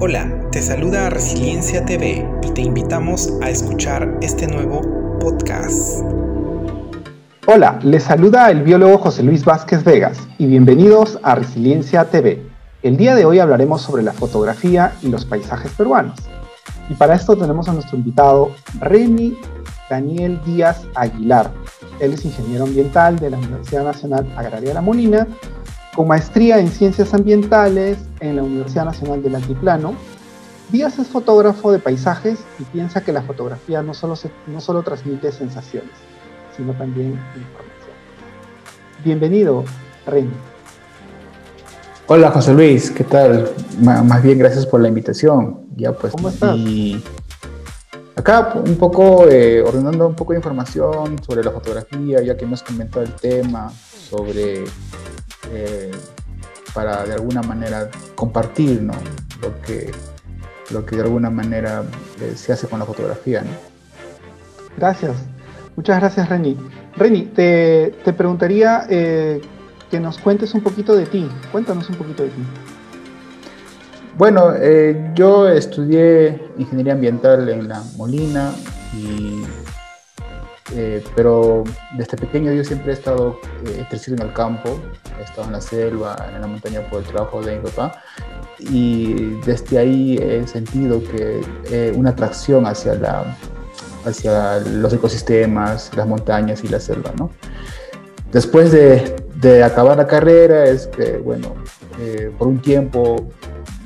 Hola, te saluda Resiliencia TV y te invitamos a escuchar este nuevo podcast. Hola, les saluda el biólogo José Luis Vázquez Vegas y bienvenidos a Resiliencia TV. El día de hoy hablaremos sobre la fotografía y los paisajes peruanos. Y para esto tenemos a nuestro invitado Remy Daniel Díaz Aguilar. Él es ingeniero ambiental de la Universidad Nacional Agraria La Molina con maestría en Ciencias Ambientales en la Universidad Nacional del Altiplano, Díaz es fotógrafo de paisajes y piensa que la fotografía no solo, no solo transmite sensaciones, sino también información. Bienvenido, Reni. Hola José Luis, ¿qué tal? más bien gracias por la invitación. Ya pues, ¿Cómo estás? Y acá un poco eh, ordenando un poco de información sobre la fotografía, ya que hemos comentado el tema sobre eh, para de alguna manera compartir ¿no? lo, que, lo que de alguna manera eh, se hace con la fotografía. ¿no? Gracias, muchas gracias Reni. Reni, te, te preguntaría eh, que nos cuentes un poquito de ti, cuéntanos un poquito de ti. Bueno, yo estudié ingeniería ambiental en La Molina y eh, pero desde pequeño yo siempre he estado eh, en el campo, he estado en la selva, en la montaña por el trabajo de mi papá y desde ahí he sentido que eh, una atracción hacia, la, hacia los ecosistemas, las montañas y la selva, ¿no? Después de, de acabar la carrera es que, bueno, eh, por un tiempo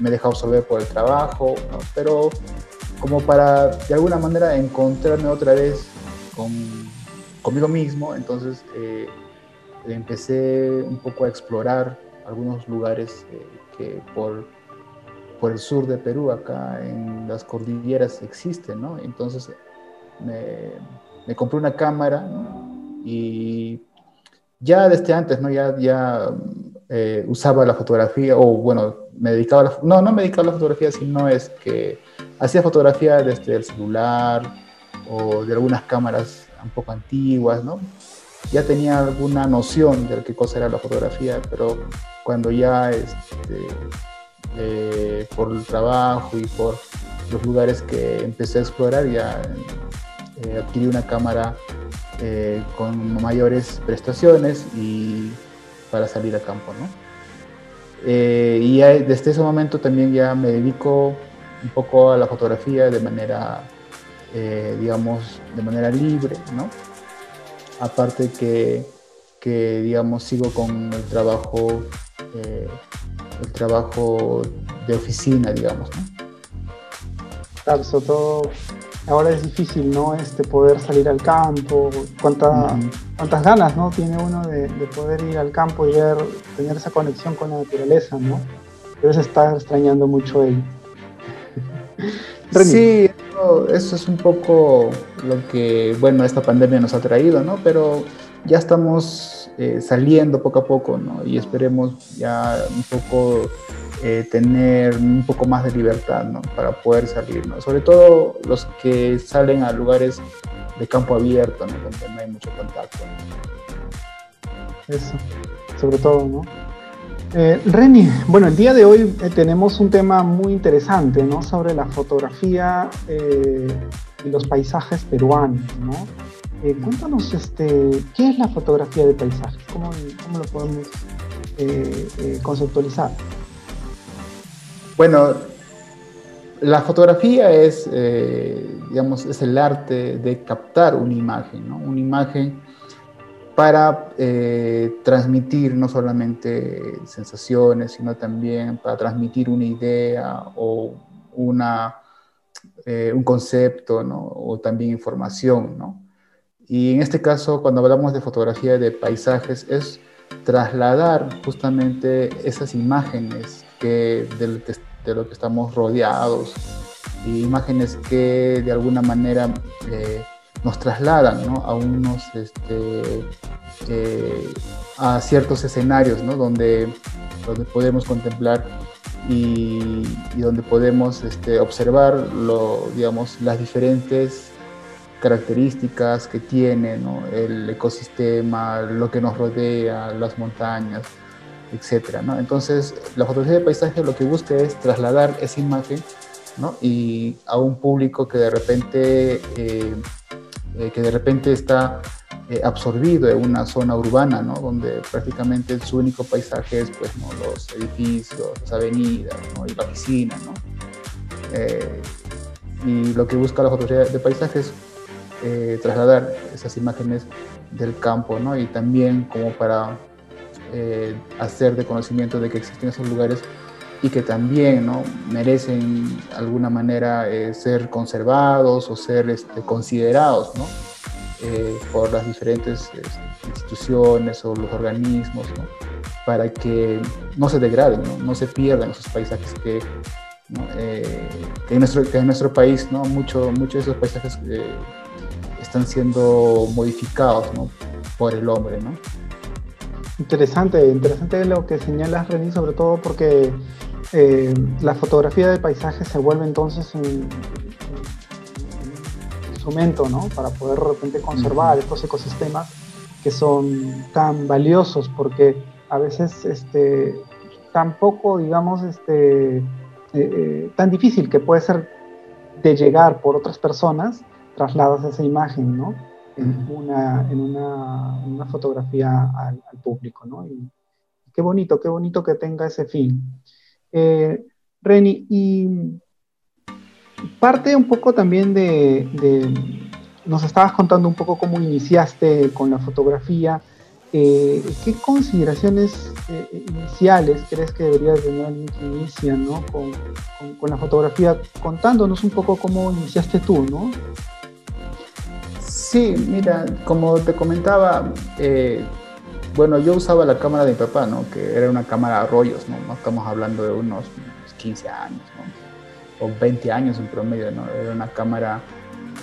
me he dejado absorber por el trabajo, ¿no? pero como para de alguna manera encontrarme otra vez con, conmigo mismo, entonces eh, empecé un poco a explorar algunos lugares eh, que por, por el sur de Perú, acá en las cordilleras existen, ¿no? Entonces me, compré una cámara y ya desde antes, ¿no? Ya, ya eh, usaba la fotografía, o bueno, me dedicaba a la, no, no me dedicaba a la fotografía, sino es que hacía fotografía desde el celular, o de algunas cámaras un poco antiguas, ¿no? Ya tenía alguna noción de qué cosa era la fotografía, pero cuando ya este, eh, por el trabajo y por los lugares que empecé a explorar, ya eh, adquirí una cámara eh, con mayores prestaciones y para salir a campo, ¿no? y desde ese momento también ya me dedico un poco a la fotografía de manera eh, digamos, de manera libre, ¿no? Aparte que, que digamos, sigo con el trabajo, eh, el trabajo de oficina, digamos, ¿no? Claro, sobre todo ahora es difícil, ¿no? Este, poder salir al campo, cuánta, cuántas ganas, ¿no? Tiene uno de, de, poder ir al campo y ver, tener esa conexión con la naturaleza, ¿no? Debes estar extrañando mucho él. Sí, eso, es un poco lo que, bueno, esta pandemia nos ha traído, ¿no? Pero ya estamos eh, saliendo poco a poco, ¿no? Y esperemos ya un poco eh, tener un poco más de libertad, ¿no? Para poder salir, ¿no? Sobre todo los que salen a lugares de campo abierto, ¿no? Donde no hay mucho contacto. Eso, sobre todo, ¿no? Eh, Reni, bueno, el día de hoy eh, tenemos un tema muy interesante, ¿no? Sobre la fotografía eh, y los paisajes peruanos, ¿no? Eh, cuéntanos, este, ¿qué es la fotografía de paisajes? ¿Cómo, cómo lo podemos conceptualizar? Bueno, la fotografía es, digamos, es el arte de captar una imagen, ¿no? Una imagen para eh, transmitir no solamente sensaciones, sino también para transmitir una idea o una, eh, un concepto, o también información. ¿no? Y en este caso, cuando hablamos de fotografía de paisajes, es trasladar justamente esas imágenes que, de, de lo que estamos rodeados, y imágenes que de alguna manera eh, nos trasladan a unos, este, eh, a ciertos escenarios donde, donde podemos contemplar y, donde podemos este, observar lo, digamos, las diferentes características que tiene el ecosistema, lo que nos rodea, las montañas. ¿no? Entonces, la fotografía de paisaje lo que busca es trasladar esa imagen. Y a un público que de repente, eh, eh, que de repente está eh, absorbido en una zona urbana, ¿no? Donde prácticamente su único paisaje es, pues, ¿no? Los edificios, las avenidas, ¿no? Y la piscina, ¿no? y lo que busca la fotografía de paisaje es trasladar esas imágenes del campo, ¿no? Y también como para eh, hacer de conocimiento de que existen esos lugares y que también ¿no? merecen de alguna manera eh, ser conservados o ser este, considerados ¿no? Eh, por las diferentes este, instituciones o los organismos ¿no? para que no se degraden, no, se pierdan esos paisajes que, que, en, nuestro, que en nuestro país ¿no? Mucho, muchos de esos paisajes están siendo modificados por el hombre. Interesante, interesante lo que señalas, Reni, sobre todo porque eh, la fotografía de paisaje se vuelve entonces un, instrumento, ¿no? Para poder de repente conservar estos ecosistemas que son tan valiosos, porque a veces este, tan poco, digamos, este, eh, eh, tan difícil que puede ser de llegar por otras personas trasladas esa imagen, ¿no? en, una, en una, fotografía al, público, ¿no? Y qué bonito, qué bonito que tenga ese fin. Eh, Reni, y parte un poco también de, nos estabas contando un poco cómo iniciaste con la fotografía. Eh, ¿Qué consideraciones eh, iniciales crees que debería tener alguien que inicia ¿no? con, con, con, la fotografía? Contándonos un poco cómo iniciaste tú, ¿no? Sí, mira, como te comentaba, eh, bueno, yo usaba la cámara de mi papá, ¿no? Que era una cámara a rollos, ¿no? Estamos hablando de unos 15 años, ¿no? O 20 años en promedio, ¿no? Era una cámara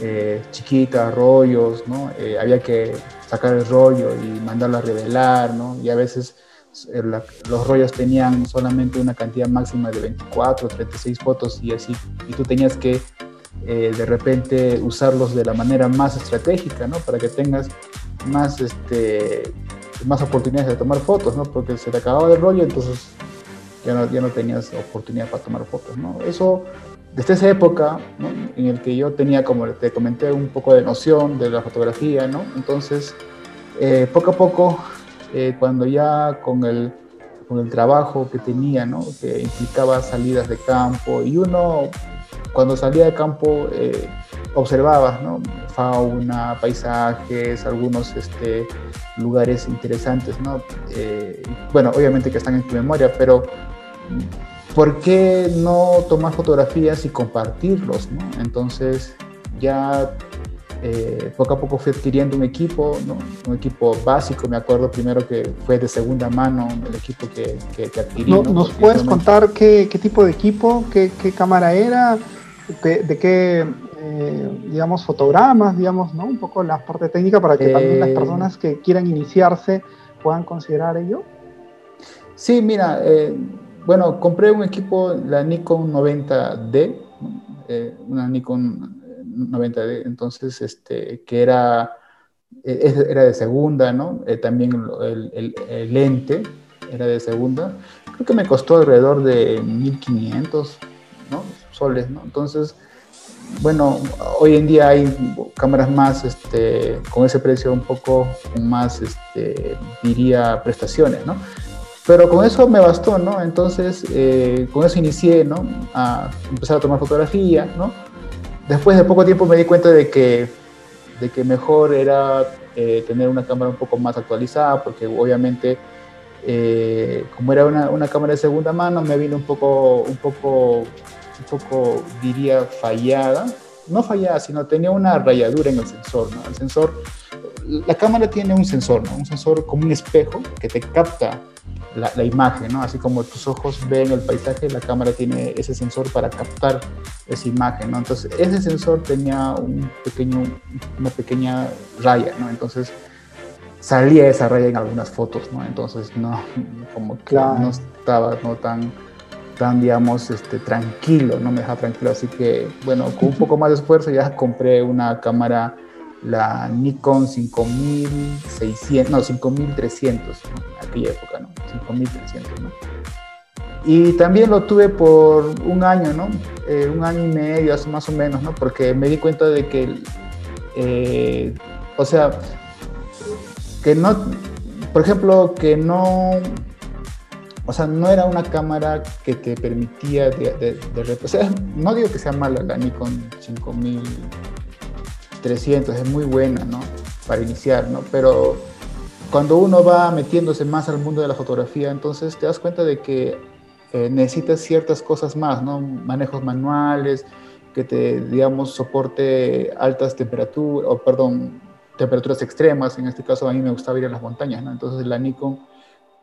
eh, chiquita, rollos, ¿no? Eh, había que sacar el rollo y mandarlo a revelar, ¿no? Y a veces los rollos tenían solamente una cantidad máxima de 24, 36 fotos y así, y tú tenías que eh, de repente usarlos de la manera más estratégica, ¿no? Para que tengas más, este, más oportunidades de tomar fotos, ¿no? Porque se te acababa el rollo, entonces ya no, ya no tenías oportunidad para tomar fotos, ¿no? Eso, desde esa época, ¿no? En el que yo tenía, como te comenté, un poco de noción de la fotografía, ¿no? Entonces, eh, poco a poco, eh, cuando ya con el, con el trabajo que tenía, ¿no? Que implicaba salidas de campo y uno cuando salía de campo eh, ¿no? fauna, paisajes, algunos este, lugares interesantes, ¿no? Eh, bueno, obviamente que están en tu memoria, pero ¿por qué no tomar fotografías y compartirlos? ¿no? Entonces ya eh, poco a poco fui adquiriendo un equipo, ¿no? un equipo básico, me acuerdo primero que fue de segunda mano el equipo que, que, adquirí. ¿Nos puedes contar qué, qué, tipo de equipo, qué, qué cámara era? De, qué, eh, digamos, fotogramas, digamos, ¿no? Un poco la parte técnica para que también las eh, personas que quieran iniciarse puedan considerar ello. Sí, mira, eh, bueno, compré un equipo, la Nikon 90D, una Nikon 90D, entonces, este, que era, era de segunda, ¿no? también el, el, lente era de segunda. Creo que me costó alrededor de 1500, ¿no? Entonces, bueno, hoy en día hay cámaras más, este, con ese precio un poco más, este, diría, prestaciones, ¿no? Pero con eso me bastó, ¿no? Entonces, eh, con eso inicié, ¿no? A empezar a tomar fotografía, ¿no? Después de poco tiempo me di cuenta de que, de que mejor era eh, tener una cámara un poco más actualizada, porque obviamente, eh, como era una, una, cámara de segunda mano, me vino un poco, un poco un poco, diría, fallada. No fallada, sino tenía una rayadura en el sensor. ¿no? El sensor, la cámara tiene un sensor, ¿no? un sensor como un espejo que te capta la, la, imagen, ¿no? Así como tus ojos ven el paisaje, la cámara tiene ese sensor para captar esa imagen, ¿no? Entonces, ese sensor tenía un pequeño, una pequeña raya, ¿no? Entonces, salía esa raya en algunas fotos, ¿no? Entonces, no, como que no estaba no tan tan, digamos, este, tranquilo, no me deja tranquilo. Así que, bueno, con un poco más de esfuerzo ya compré una cámara, la Nikon 5600, no, 5300, aquella época, ¿no? 5300, ¿no? Y también lo tuve por un año, ¿no? Eh, un año y medio, más o menos, ¿no? Porque me di cuenta de que, eh, o sea, que no, por ejemplo, que no, o sea, no era una cámara que te permitía de, de, o sea, no digo que sea mala la Nikon 5300, es muy buena, ¿no? Para iniciar, ¿no? Pero cuando uno va metiéndose más al mundo de la fotografía, entonces te das cuenta de que eh, necesitas ciertas cosas más, ¿no? Manejos manuales, que te, digamos, soporte altas temperaturas, o perdón, temperaturas extremas. En este caso a mí me gustaba ir a las montañas, ¿no? Entonces la Nikon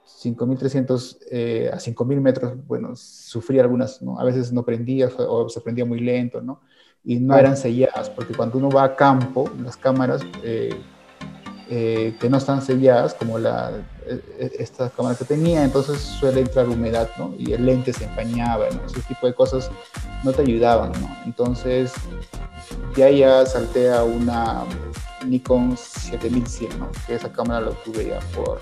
5300 eh, a 5000 metros, bueno, sufría algunas, ¿no? A veces no prendía o se prendía muy lento, ¿no? Y no eran selladas, porque cuando uno va a campo, las cámaras... Eh, eh, que no están selladas, como la, e, e, esta cámara que tenía, entonces suele entrar humedad, ¿no? Y el lente se empañaba, ¿no? Ese tipo de cosas no te ayudaban, ¿no? Entonces, ya ya salté a una Nikon 7100, ¿no? Que esa cámara la tuve ya por,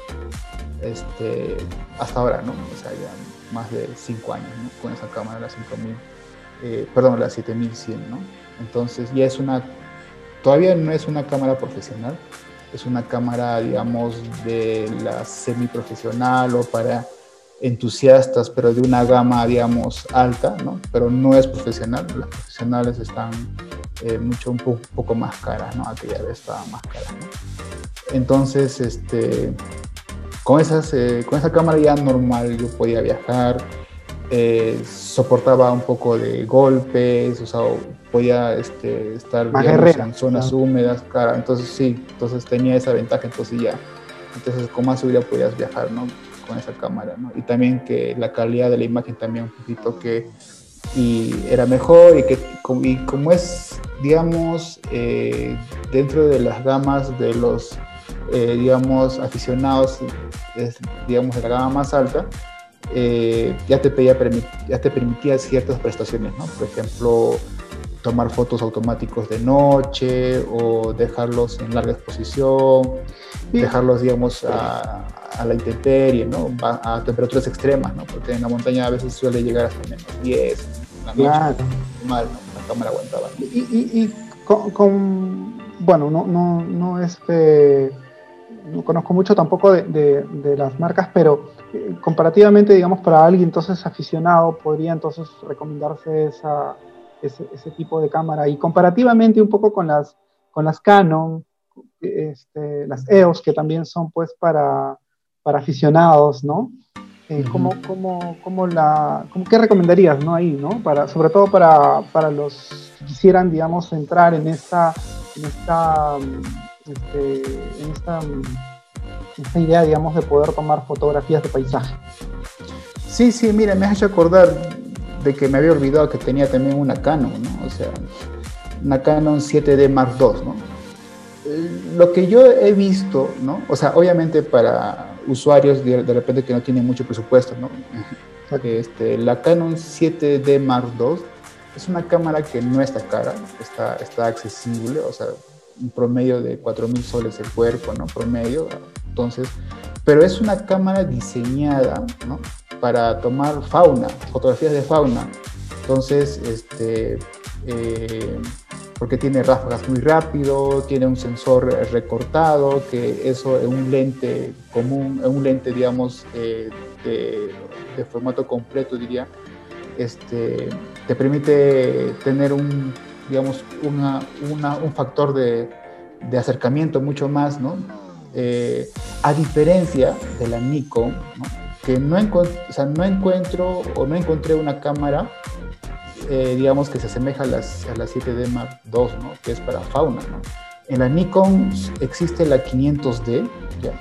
este, hasta ahora, ¿no? O sea, ya más de 5 años, ¿no? Con esa cámara, la 5000, eh, perdón, la 7100, ¿no? Entonces, ya es una, todavía no es una cámara profesional, es una cámara, digamos, de la semiprofesional o para entusiastas, pero de una gama, digamos, alta, ¿no? Pero no es profesional, las profesionales están eh, mucho, un poco, más caras, ¿no? Aquella vez estaba más cara, ¿no? Entonces, este, con, esas, eh, con esa cámara ya normal yo podía viajar, eh, soportaba un poco de golpes, o sea, podía este, estar en zonas húmedas, cara, entonces sí, entonces tenía esa ventaja, entonces ya, entonces con más seguridad podías viajar, ¿no? Con esa cámara, ¿no? Y también que la calidad de la imagen también un poquito que y era mejor y que y como es, digamos, eh, dentro de las gamas de los, eh, digamos, aficionados, digamos, de la gama más alta, eh, ya, te pedía, ya te permitía ciertas prestaciones, ¿no? Por ejemplo, tomar fotos automáticos de noche o dejarlos en larga exposición, dejarlos, digamos, a, la intemperie, ¿no? A, temperaturas extremas, ¿no? Porque en la montaña a veces suele llegar hasta menos 10, la noche, mal, ¿no? La cámara aguantaba. Y, con, bueno, no, no, no, este, no conozco mucho tampoco de, de, las marcas, pero eh, comparativamente, digamos, para alguien entonces aficionado, podría entonces recomendarse esa ese, tipo de cámara. Y comparativamente un poco con las, con las Canon, este, las EOS, que también son pues para, para aficionados, ¿no? Eh, ¿cómo, cómo, la, cómo, ¿Qué recomendarías ¿no? ahí, ¿no? Para, sobre todo para, para los que quisieran, digamos, entrar en esta, en esta, este, en esta, esta idea, digamos, de poder tomar fotografías de paisaje. Sí, sí, mira, me has hecho acordar, de que me había olvidado que tenía también una Canon, ¿no? O sea, una Canon 7D Mark II, ¿no? Lo que yo he visto, ¿no? O sea, obviamente para usuarios de, repente que no tienen mucho presupuesto, ¿no? Este, la Canon 7D Mark II es una cámara que no está cara, está, está accesible, o sea, un promedio de 4.000 soles el cuerpo, ¿no? Promedio, entonces, pero es una cámara diseñada, ¿no? para tomar fauna, fotografías de fauna. Entonces, este, eh, porque tiene ráfagas muy rápido, tiene un sensor recortado, que eso es un lente común, un lente, digamos, eh, de, formato completo, diría, este, te permite tener un, digamos, una, un factor de, acercamiento mucho más, ¿no? Eh, a diferencia de la Nikon, ¿no? que no, o no encuentro o no encontré una cámara, eh, digamos, que se asemeja a las, a 7D Mark II, ¿no? que es para fauna. ¿no? En la Nikon existe la 500D, ¿ya?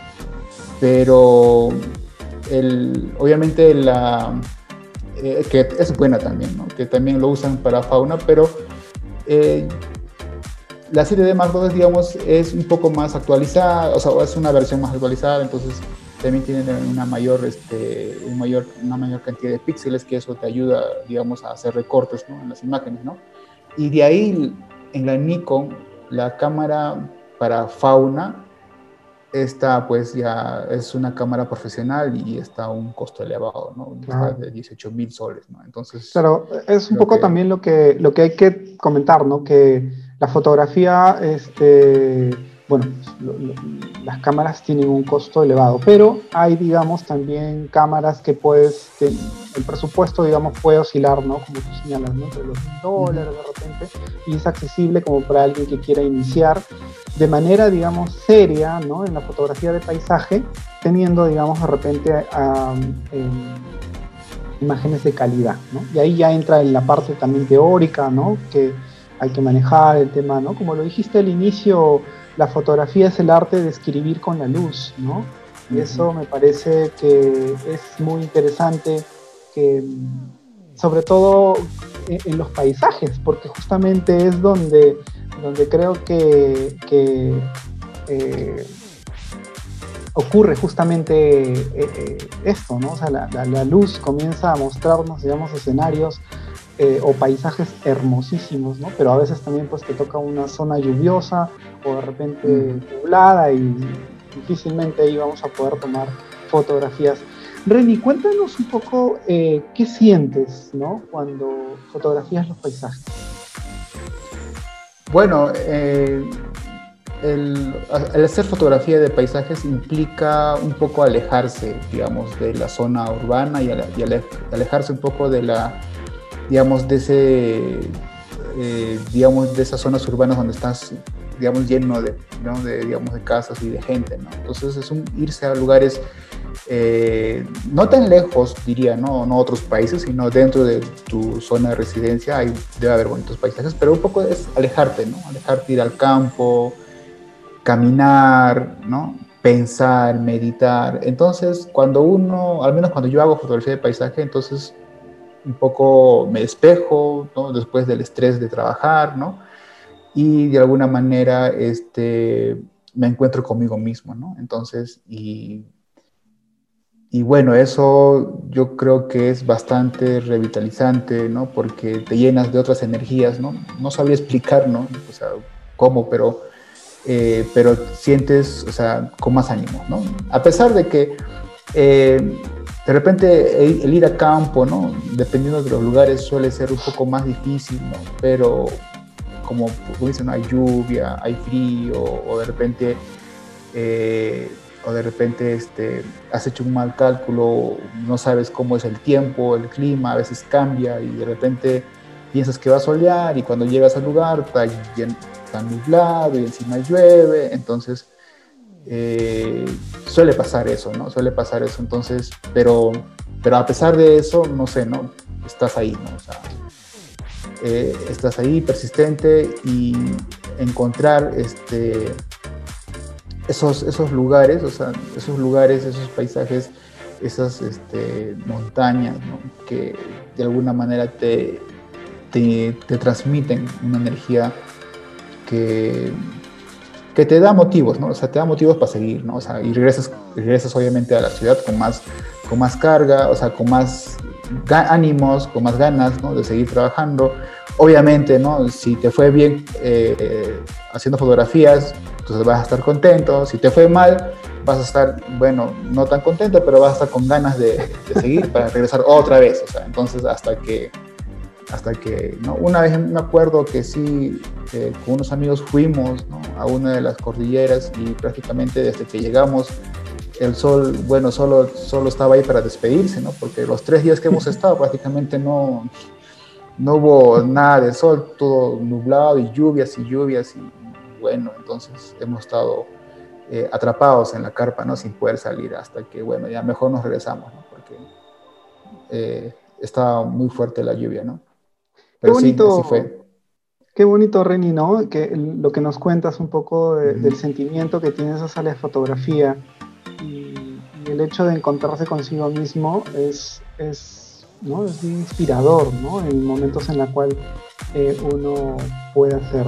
pero el, obviamente la, eh, que es buena también, ¿no? que también lo usan para fauna, pero eh, la 7D Mark II, digamos, es un poco más actualizada, o sea, es una versión más actualizada, entonces también tienen una mayor, este, un mayor, una mayor cantidad de píxeles, que eso te ayuda, digamos, a hacer recortes ¿no? en las imágenes, ¿no? Y de ahí, en la Nikon, la cámara para fauna esta pues ya es una cámara profesional y está a un costo elevado, ¿no? de 18 mil soles, ¿no? Entonces... Claro, es un poco también lo que, lo que hay que comentar, ¿no? Que la fotografía, este, bueno, las cámaras tienen un costo elevado, pero hay, digamos, también cámaras que puedes, el presupuesto, digamos, puede oscilar, ¿no? Como tú señalas, ¿no? Entre los dólares de repente, y es accesible como para alguien que quiera iniciar de manera, digamos, seria, ¿no? En la fotografía de paisaje, teniendo, digamos, de repente em, imágenes de calidad, ¿no? Y ahí ya entra en la parte también teórica, ¿no? Que hay que manejar el tema, ¿no? Como lo dijiste al inicio, la fotografía es el arte de escribir con la luz, ¿no? Y eso me parece que es muy interesante, que sobre todo en los paisajes, porque justamente es donde donde creo que, eh, ocurre justamente eh, eh, esto, ¿no? O sea, la, luz comienza a mostrarnos, digamos, escenarios o paisajes hermosísimos, ¿no? Pero a veces también pues te toca una zona lluviosa o de repente nublada y difícilmente ahí vamos a poder tomar fotografías. Reni, cuéntanos un poco qué sientes, ¿no? Cuando fotografías los paisajes. Bueno, eh, el, hacer fotografía de paisajes implica un poco alejarse, digamos, de la zona urbana y, alejarse un poco de la, digamos, de ese, eh, digamos, de esas zonas urbanas donde estás, digamos, lleno de, de, digamos, de casas y de gente, ¿no? Entonces es un irse a lugares eh, no tan lejos, diría, ¿no? no otros países, sino dentro de tu zona de residencia hay, debe haber bonitos paisajes, pero un poco es alejarte, ¿no? Alejarte, ir al campo, caminar, ¿no? Pensar, meditar. Entonces, cuando uno, al menos cuando yo hago fotografía de paisaje, entonces un poco me despejo. Después del estrés de trabajar, ¿no? Y de alguna manera, este, me encuentro conmigo mismo, ¿no? Entonces, y y bueno, eso yo creo que es bastante revitalizante, ¿no? Porque te llenas de otras energías, ¿no? No sabría explicar, ¿no? O sea, cómo, pero, eh, pero sientes, o sea, con más ánimo, ¿no? A pesar de que eh, de repente el ir a campo, ¿no? Dependiendo de los lugares suele ser un poco más difícil, ¿no? Pero como, dicen, hay lluvia, hay frío, o de repente... Eh, o de repente este, has hecho un mal cálculo, no sabes cómo es el tiempo, el clima, a veces cambia y de repente piensas que va a solear y cuando llegas al lugar está, está nublado y encima llueve, entonces eh, suele pasar eso, ¿no? Suele pasar eso, entonces, pero, pero a pesar de eso, no sé, ¿no? Estás ahí, ¿no? O sea, eh, estás ahí persistente y encontrar este esos, esos lugares, o sea, esos lugares, esos paisajes, esas este, montañas, que de alguna manera te, te, transmiten una energía que, que te da motivos, ¿no? O sea, te da motivos para seguir, ¿no? O sea, y regresas, regresas obviamente a la ciudad con más, con más carga, o sea, con más ánimos, con más ganas, ¿no? De seguir trabajando. Obviamente, ¿no? Si te fue bien eh, haciendo fotografías, entonces vas a estar contento. Si te fue mal, vas a estar, bueno, no tan contento, pero vas a estar con ganas de, seguir para regresar otra vez. O sea, entonces hasta que, hasta que, ¿no? Una vez me acuerdo que sí, eh, con unos amigos fuimos a una de las cordilleras y prácticamente desde que llegamos el sol, bueno, solo, solo estaba ahí para despedirse, ¿no? Porque los tres días que hemos estado prácticamente no, no hubo nada de sol, todo nublado y lluvias y lluvias y bueno, entonces hemos estado eh, atrapados en la carpa, ¿no? Sin poder salir hasta que, bueno, ya mejor nos regresamos, ¿no? Porque eh, estaba muy fuerte la lluvia, ¿no? Pero qué bonito, sí, fue. Qué bonito, Reni, ¿no? Que lo que nos cuentas un poco del sentimiento que tienes esa sala de fotografía y, el hecho de encontrarse consigo mismo es, es, ¿no? es inspirador, ¿no? En momentos en los cuales eh, uno puede hacer.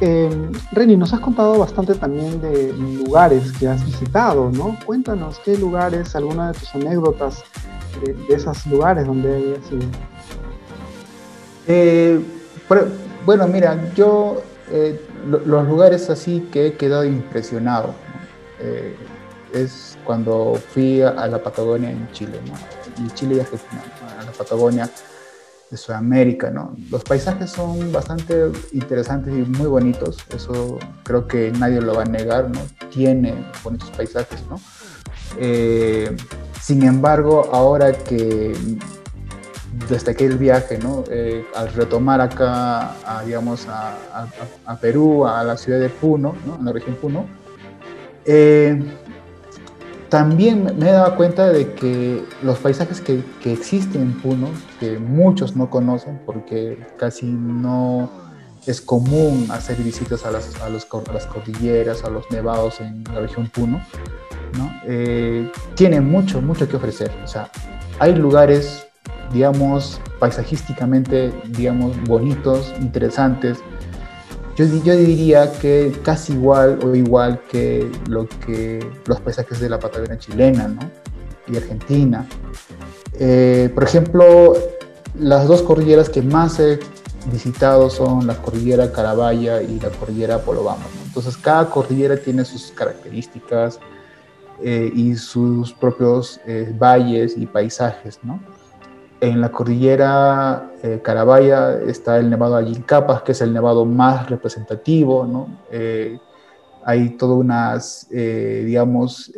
Eh, Reni, nos has contado bastante también de lugares que has visitado, ¿no? Cuéntanos qué lugares, alguna de tus anécdotas de, esos lugares donde hayas ido. Eh, bueno, mira, yo eh, los lugares así que he quedado impresionado. Eh, es cuando fui a, la Patagonia en Chile, ¿no? Y Chile y Argentina, a la Patagonia de Sudamérica, ¿no? Los paisajes son bastante interesantes y muy bonitos, eso creo que nadie lo va a negar, ¿no? Tiene bonitos paisajes, ¿no? Sin embargo, ahora que desde aquel viaje, ¿no? Eh, al retomar acá, a, digamos, a, Perú, a la ciudad de Puno, ¿no? en la región Puno, eh, también me he dado cuenta de que los paisajes que, que, existen en Puno, que muchos no conocen porque casi no es común hacer visitas a las, a, los, a las cordilleras, a los nevados en la región Puno, ¿no? Eh, tienen mucho, mucho que ofrecer. O sea, hay lugares, digamos, paisajísticamente, digamos, bonitos, interesantes, yo, diría que casi igual o igual que, lo que los paisajes de la Patagonia chilena ¿no? y Argentina. Eh, por ejemplo, las dos cordilleras que más he visitado son la cordillera Carabaya y la cordillera Polobamba. Entonces, cada cordillera tiene sus características eh, y sus propios eh, valles y paisajes. ¿no? En la cordillera eh, Carabaya está el nevado Ayincapas, que es el nevado más representativo, ¿no? Eh, hay toda unas, eh, digamos,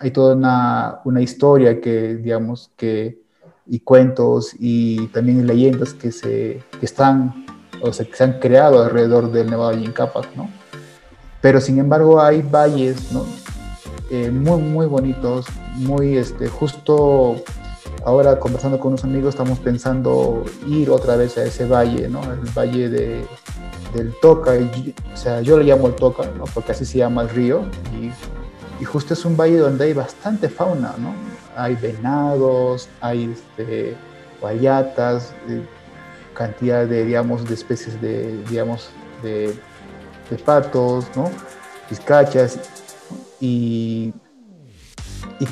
hay toda una, una, historia que, digamos, que, y cuentos y también leyendas que, se, que están, o sea, que se han creado alrededor del nevado Ayincapas, ¿no? Pero sin embargo hay valles, ¿no? muy, muy bonitos, muy, este, justo ahora conversando con unos amigos estamos pensando ir otra vez a ese valle, ¿no? El valle de, del Toca, o sea, yo le llamo el Toca, ¿no? Porque así se llama el río y, y, justo es un valle donde hay bastante fauna, ¿no? Hay venados, hay este, guayatas, eh, cantidad de, digamos, de especies de, digamos, de, de patos, ¿no? Vizcachas y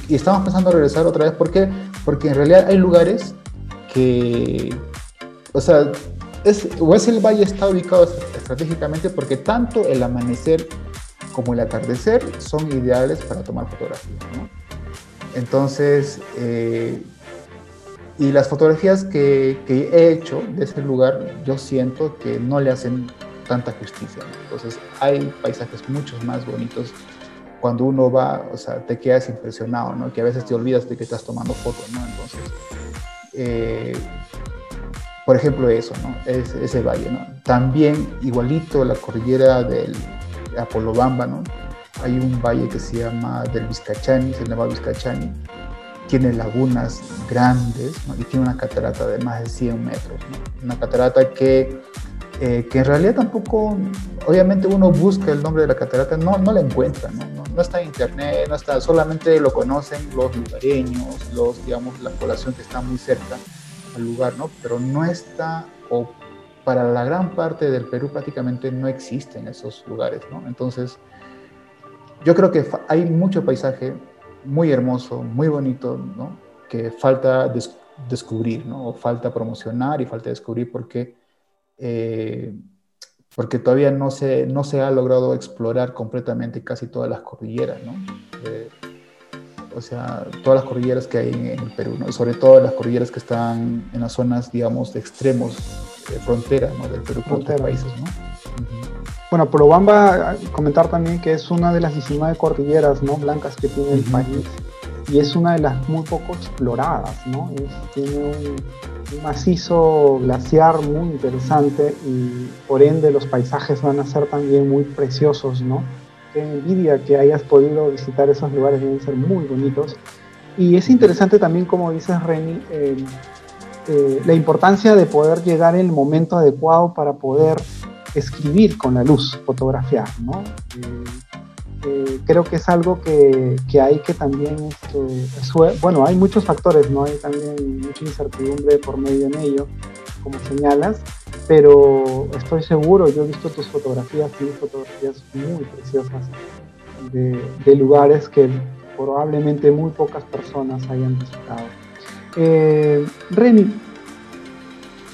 y, estamos pensando regresar otra vez. ¿Por qué? Porque en realidad hay lugares que, o sea, es, o es el valle está ubicado estratégicamente porque tanto el amanecer como el atardecer son ideales para tomar fotografías. ¿no? Entonces, eh, y las fotografías que, que, he hecho de ese lugar, yo siento que no le hacen tanta justicia. Entonces, hay paisajes mucho más bonitos cuando uno va, o sea, te quedas impresionado, ¿no? Que a veces te olvidas de que estás tomando fotos, ¿no? Entonces, eh, por ejemplo, eso, ¿no? Es, ese valle, ¿no? También, igualito, la cordillera del Apolobamba, ¿no? Hay un valle que se llama del Vizcachani, se llama Vizcachani, tiene lagunas grandes ¿no? y tiene una catarata de más de 100 metros, ¿no? Una catarata que eh, que en realidad tampoco, obviamente uno busca el nombre de la catarata, no, no la encuentra, ¿no? No, está en internet, no está, solamente lo conocen los lugareños, los, digamos, la población que está muy cerca al lugar, ¿no? Pero no está, o para la gran parte del Perú prácticamente no existen esos lugares, ¿no? Entonces, yo creo que hay mucho paisaje muy hermoso, muy bonito, ¿no? Que falta descubrir, ¿no? O falta promocionar y falta descubrir porque eh, porque todavía no se, no se ha logrado explorar completamente casi todas las cordilleras, ¿no? Eh, o sea, todas las cordilleras que hay en, el Perú, ¿no? sobre todo las cordilleras que están en las zonas, digamos, de extremos, de frontera, ¿no? Del Perú con otros países, ¿no? Bueno, Bueno, a comentar también que es una de las 19 cordilleras, ¿no? Blancas que tiene el país y es una de las muy poco exploradas, ¿no? tiene un, macizo glaciar muy interesante y por ende los paisajes van a ser también muy preciosos, ¿no? Qué envidia que hayas podido visitar esos lugares, deben ser muy bonitos. Y es interesante también, como dices, Reni, eh, la importancia de poder llegar en el momento adecuado para poder escribir con la luz, fotografiar, ¿no? Eh, creo que es algo que, que hay que también, este, bueno, hay muchos factores, ¿no? Hay también mucha incertidumbre por medio en ello, como señalas, pero estoy seguro, yo he visto tus fotografías, tienes fotografías muy preciosas de, de, lugares que probablemente muy pocas personas hayan visitado. Eh, Reni,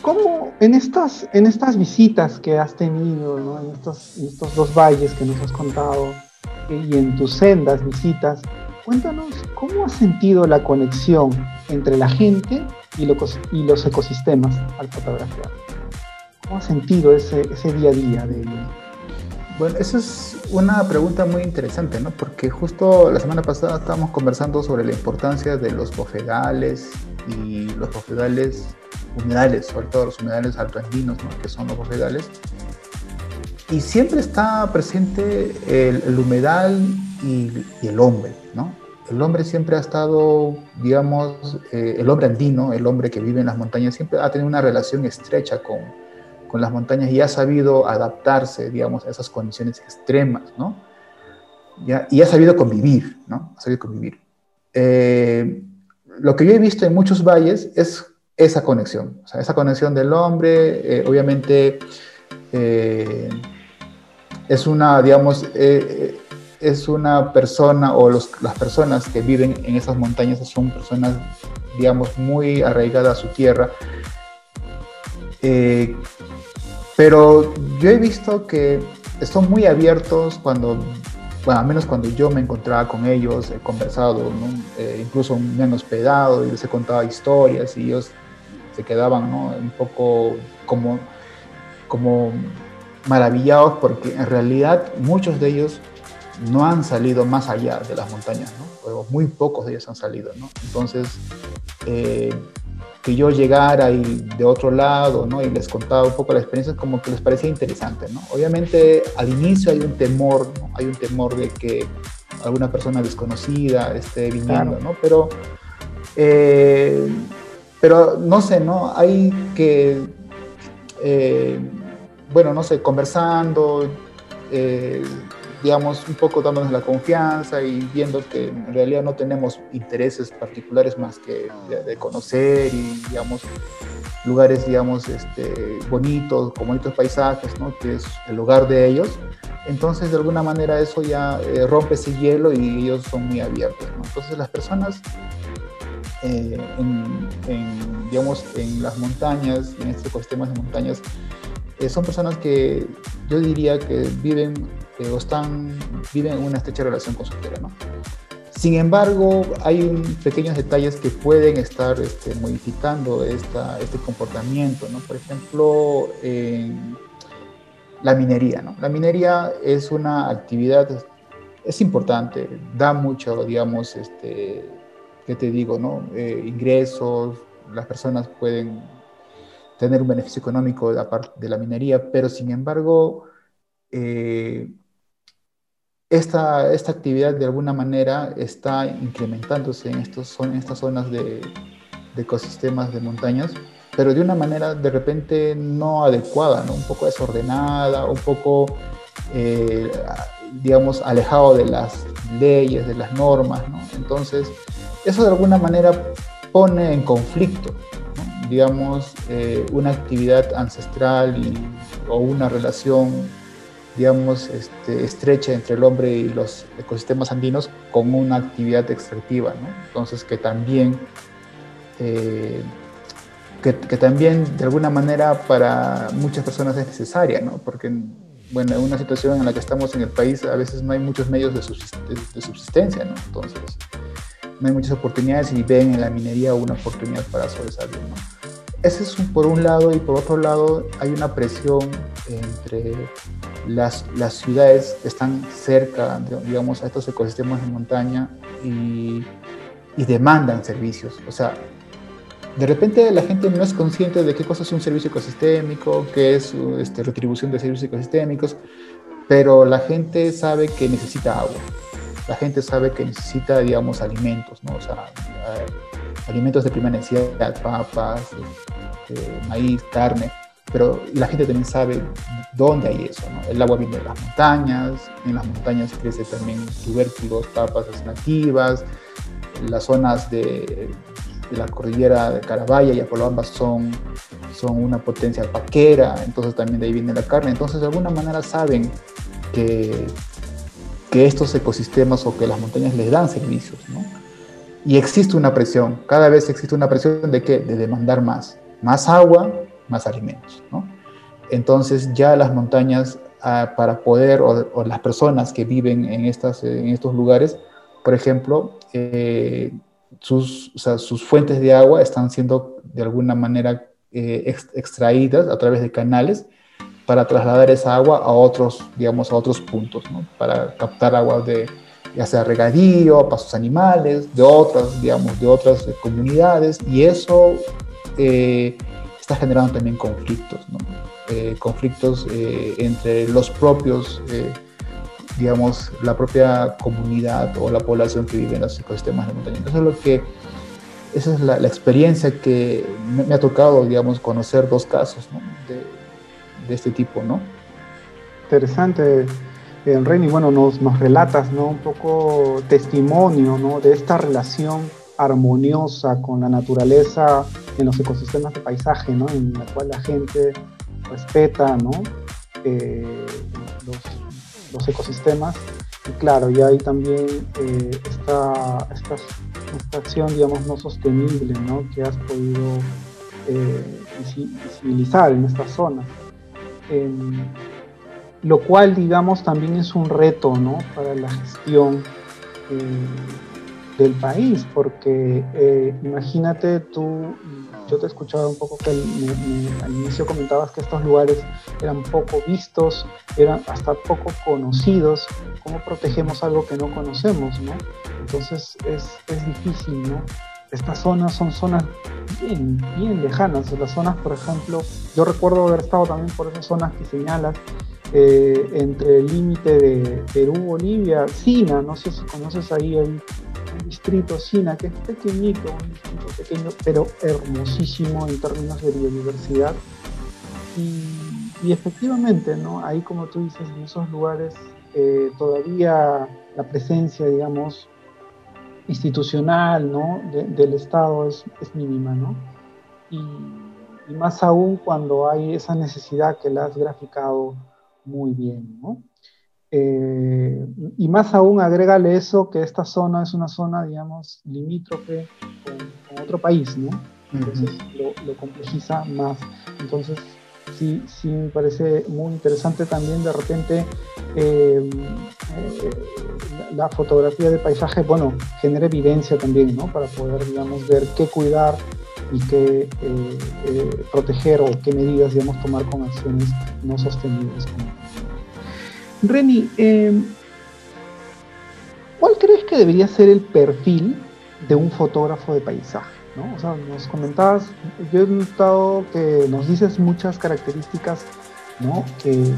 ¿cómo en estas, en estas visitas que has tenido, ¿no? en, estos, en estos dos valles que nos has contado, y en tus sendas, visitas, cuéntanos cómo has sentido la conexión entre la gente y, los ecosistemas al fotografiar. ¿Cómo has sentido ese, ese día a día de Bueno, esa es una pregunta muy interesante, ¿no? Porque justo la semana pasada estábamos conversando sobre la importancia de los bofedales y los bofedales humedales, sobre todo los humedales altoandinos, ¿no? Que son los bofedales y siempre está presente el, humedal y, el hombre, ¿no? El hombre siempre ha estado, digamos, eh, el hombre andino, el hombre que vive en las montañas, siempre ha tenido una relación estrecha con, con las montañas y ha sabido adaptarse, digamos, a esas condiciones extremas, ¿no? ¿Ya? Y ha sabido convivir, ¿no? Ha sabido convivir. Eh, lo que yo he visto en muchos valles es esa conexión, o sea, esa conexión del hombre, eh, obviamente es una, digamos, eh, eh, es una persona o las personas que viven en esas montañas son personas, digamos, muy arraigadas a su tierra. Eh, pero yo he visto que son muy abiertos cuando, bueno, al menos cuando yo me encontraba con ellos, he conversado, incluso me han hospedado y les he contado historias y ellos se quedaban ¿no? un poco como, como maravillados porque en realidad muchos de ellos no han salido más allá de las montañas, ¿no? muy pocos de ellos han salido. ¿no? Entonces, eh, que yo llegara y de otro lado ¿no? y les contaba un poco la experiencia, como que les parecía interesante. ¿no? Obviamente al inicio hay un temor, ¿no? hay un temor de que alguna persona desconocida esté viniendo, ¿no? pero, eh, pero no sé, ¿no? hay que... Eh, bueno, no sé, conversando, eh, digamos, un poco dándonos la confianza y viendo que en realidad no tenemos intereses particulares más que de, conocer y, digamos, lugares, digamos, este, bonitos, con bonitos paisajes, ¿no? Que es el lugar de ellos. Entonces, de alguna manera, eso ya eh, rompe ese hielo y ellos son muy abiertos, ¿no? Entonces, las personas eh, en, en, digamos, en las montañas, en estos ecosistemas de montañas, eh, son personas que yo diría que viven eh, o están, viven en una estrecha relación con su tierra, ¿no? Sin embargo, hay pequeños detalles que pueden estar este, modificando esta, este comportamiento, ¿no? Por ejemplo, la minería, ¿no? La minería es una actividad, es importante, da mucho, digamos, este, ¿qué te digo, no? Eh, ingresos, las personas pueden tener un beneficio económico de, la minería, pero sin embargo, eh, esta, esta, actividad de alguna manera está incrementándose en, estos, en estas zonas de, ecosistemas de montañas, pero de una manera de repente no adecuada, ¿no? un poco desordenada, un poco, eh, digamos, alejado de las leyes, de las normas. ¿no? Entonces, eso de alguna manera pone en conflicto digamos, eh, una actividad ancestral o una relación, digamos, este, estrecha entre el hombre y los ecosistemas andinos con una actividad extractiva, ¿no? Entonces, que también, eh, que, también de alguna manera para muchas personas es necesaria, ¿no? Porque, bueno, en una situación en la que estamos en el país, a veces no hay muchos medios de subsistencia, ¿no? Entonces, no hay muchas oportunidades y ven en la minería una oportunidad para sobresalir. ¿no? Ese es por un lado y por otro lado hay una presión entre las, las ciudades que están cerca, digamos, a estos ecosistemas de montaña y, y demandan servicios. O sea, de repente la gente no es consciente de qué cosa es un servicio ecosistémico, qué es este, retribución de servicios ecosistémicos, pero la gente sabe que necesita agua la gente sabe que necesita, digamos, alimentos, ¿no? O sea, eh, alimentos de primera necesidad, papas, este, maíz, carne, pero la gente también sabe dónde hay eso, ¿no? El agua viene de las montañas, en las montañas crece también tubérculos, papas nativas, las zonas de, la cordillera de Carabaya y Apolobamba son, son una potencia paquera, entonces también de ahí viene la carne, entonces de alguna manera saben que que estos ecosistemas o que las montañas les dan servicios, ¿no? Y existe una presión, cada vez existe una presión de qué? De demandar más, más agua, más alimentos, ¿no? Entonces ya las montañas para poder, o, las personas que viven en, estas, en estos lugares, por ejemplo, eh, sus, sus fuentes de agua están siendo de alguna manera eh, extraídas a través de canales para trasladar esa agua a otros, digamos, a otros puntos, para captar agua de, ya regadío, para sus animales, de otras, digamos, de otras comunidades, y eso eh, está generando también conflictos. Eh, conflictos eh, entre los propios, digamos, la propia comunidad o la población que vive en los ecosistemas de montaña. Entonces, lo que, esa es la, experiencia que me, ha tocado, digamos, conocer dos casos de este tipo, ¿no? Interesante eh, Reni, bueno, nos, nos relatas ¿no? un poco testimonio ¿no? de esta relación armoniosa con la naturaleza en los ecosistemas de paisaje, ¿no? en la cual la gente respeta ¿no? Eh, los, los, ecosistemas. Y claro, y hay también eh, esta, esta, acción, digamos, no sostenible ¿no? que has podido visibilizar en esta lo cual digamos también es un reto ¿no? para la gestión eh, del país, porque eh, imagínate tú, yo te he escuchado un poco que al inicio comentabas que estos lugares eran poco vistos, eran hasta poco conocidos, ¿cómo protegemos algo que no conocemos? ¿no? Entonces es, es difícil, ¿no? Estas zonas son zonas bien, bien lejanas. Las zonas, por ejemplo, yo recuerdo haber estado también por esas zonas que señalas, eh, entre el límite de Perú-Bolivia, Sina, no sé si conoces ahí el, distrito Sina, que es pequeñito, un distrito pequeño, pero hermosísimo en términos de biodiversidad. Y, efectivamente, ¿no? ahí como tú dices, en esos lugares eh, todavía la presencia, digamos, institucional ¿no? del Estado es, es mínima, ¿no? Y, y, más aún cuando hay esa necesidad que la has graficado muy bien, ¿no? Eh, y más aún, agrégale eso, que esta zona es una zona, digamos, limítrofe con, otro país, ¿no? Entonces lo, complejiza más. Entonces, sí, sí me parece muy interesante también de repente eh, eh, la, fotografía de paisaje, bueno, genera evidencia también, ¿no? Para poder, digamos, ver qué cuidar y qué proteger o qué medidas, digamos, tomar con acciones no sostenibles. Reni, em, ¿cuál crees que debería ser el perfil de un fotógrafo de paisaje? ¿No? Nos comentabas, yo he notado que nos dices muchas características ¿no? que,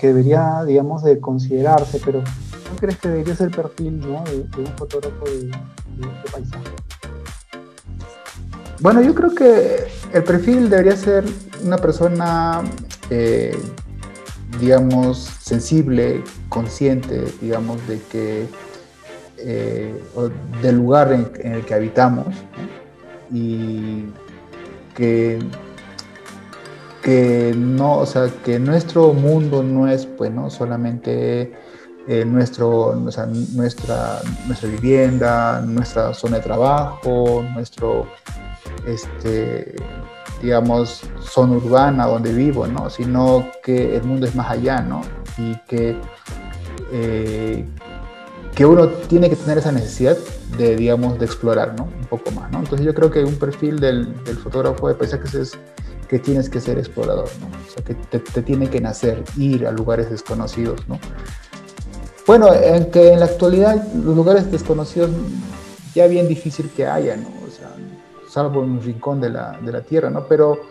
debería, digamos, de considerarse, pero ¿cuál crees que debería ser el perfil ¿no? de, un fotógrafo de, paisaje? Bueno, yo creo que el perfil debería ser una persona eh, digamos, sensible, consciente, digamos, de que, eh, del lugar en, el que habitamos y que, que no, o sea, que nuestro mundo no es, pues, solamente eh, nuestro, nuestra, nuestra vivienda, nuestra zona de trabajo, nuestro, este, digamos, zona urbana donde vivo, ¿no? Sino que el mundo es más allá, ¿no? Y que, eh, que uno tiene que tener esa necesidad de, digamos, de explorar, ¿no? Un poco más, ¿no? Entonces yo creo que un perfil del, del fotógrafo de paisajes es que tienes que ser explorador, ¿no? O sea, que te, te tiene que nacer ir a lugares desconocidos, ¿no? Bueno, en que en la actualidad los lugares desconocidos ya bien difícil que haya, ¿no? O sea, salvo en un rincón de la, de la tierra, ¿no? Pero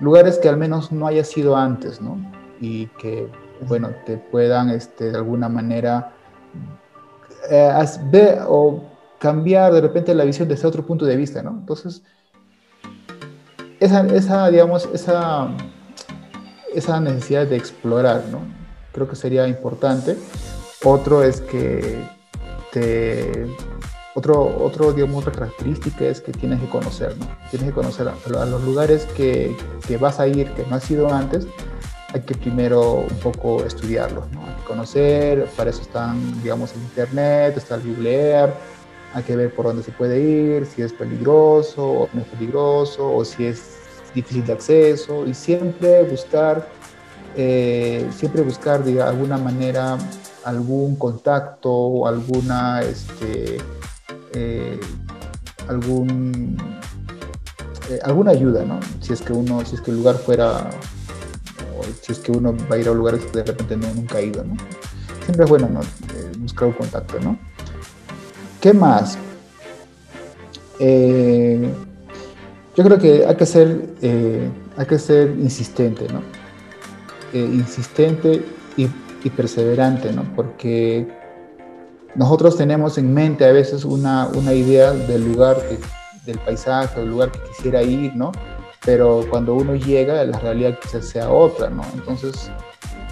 lugares que al menos no haya sido antes, ¿no? Y que, bueno, te puedan este, de alguna manera eh, ver o cambiar de repente la visión desde otro punto de vista, ¿no? Entonces, esa, esa digamos, esa, esa necesidad de explorar, ¿no? Creo que sería importante. Otro es que te otro, otro, digamos, otra característica es que tienes que conocer, ¿no? Tienes que conocer a, los lugares que, que, vas a ir, que no has ido antes, hay que primero un poco estudiarlos, ¿no? Hay que conocer, para eso están, digamos, el internet, está el Google Earth, hay que ver por dónde se puede ir, si es peligroso o no es peligroso, o si es difícil de acceso, y siempre buscar eh, siempre buscar de alguna manera algún contacto o alguna, este, eh, algún, eh, alguna ayuda, ¿no? Si es que uno, si es que el lugar fuera, si es que uno va a ir a lugares que de repente no, nunca ha ido, ¿no? Siempre es bueno, ¿no? buscar un contacto, ¿no? ¿Qué más? yo creo que hay que ser, hay que ser insistente, ¿no? Eh, insistente y, perseverante, ¿no? Porque nosotros tenemos en mente a veces una, una idea del lugar, del paisaje, del lugar que quisiera ir, ¿no? Pero cuando uno llega, la realidad quizás sea otra, ¿no? Entonces,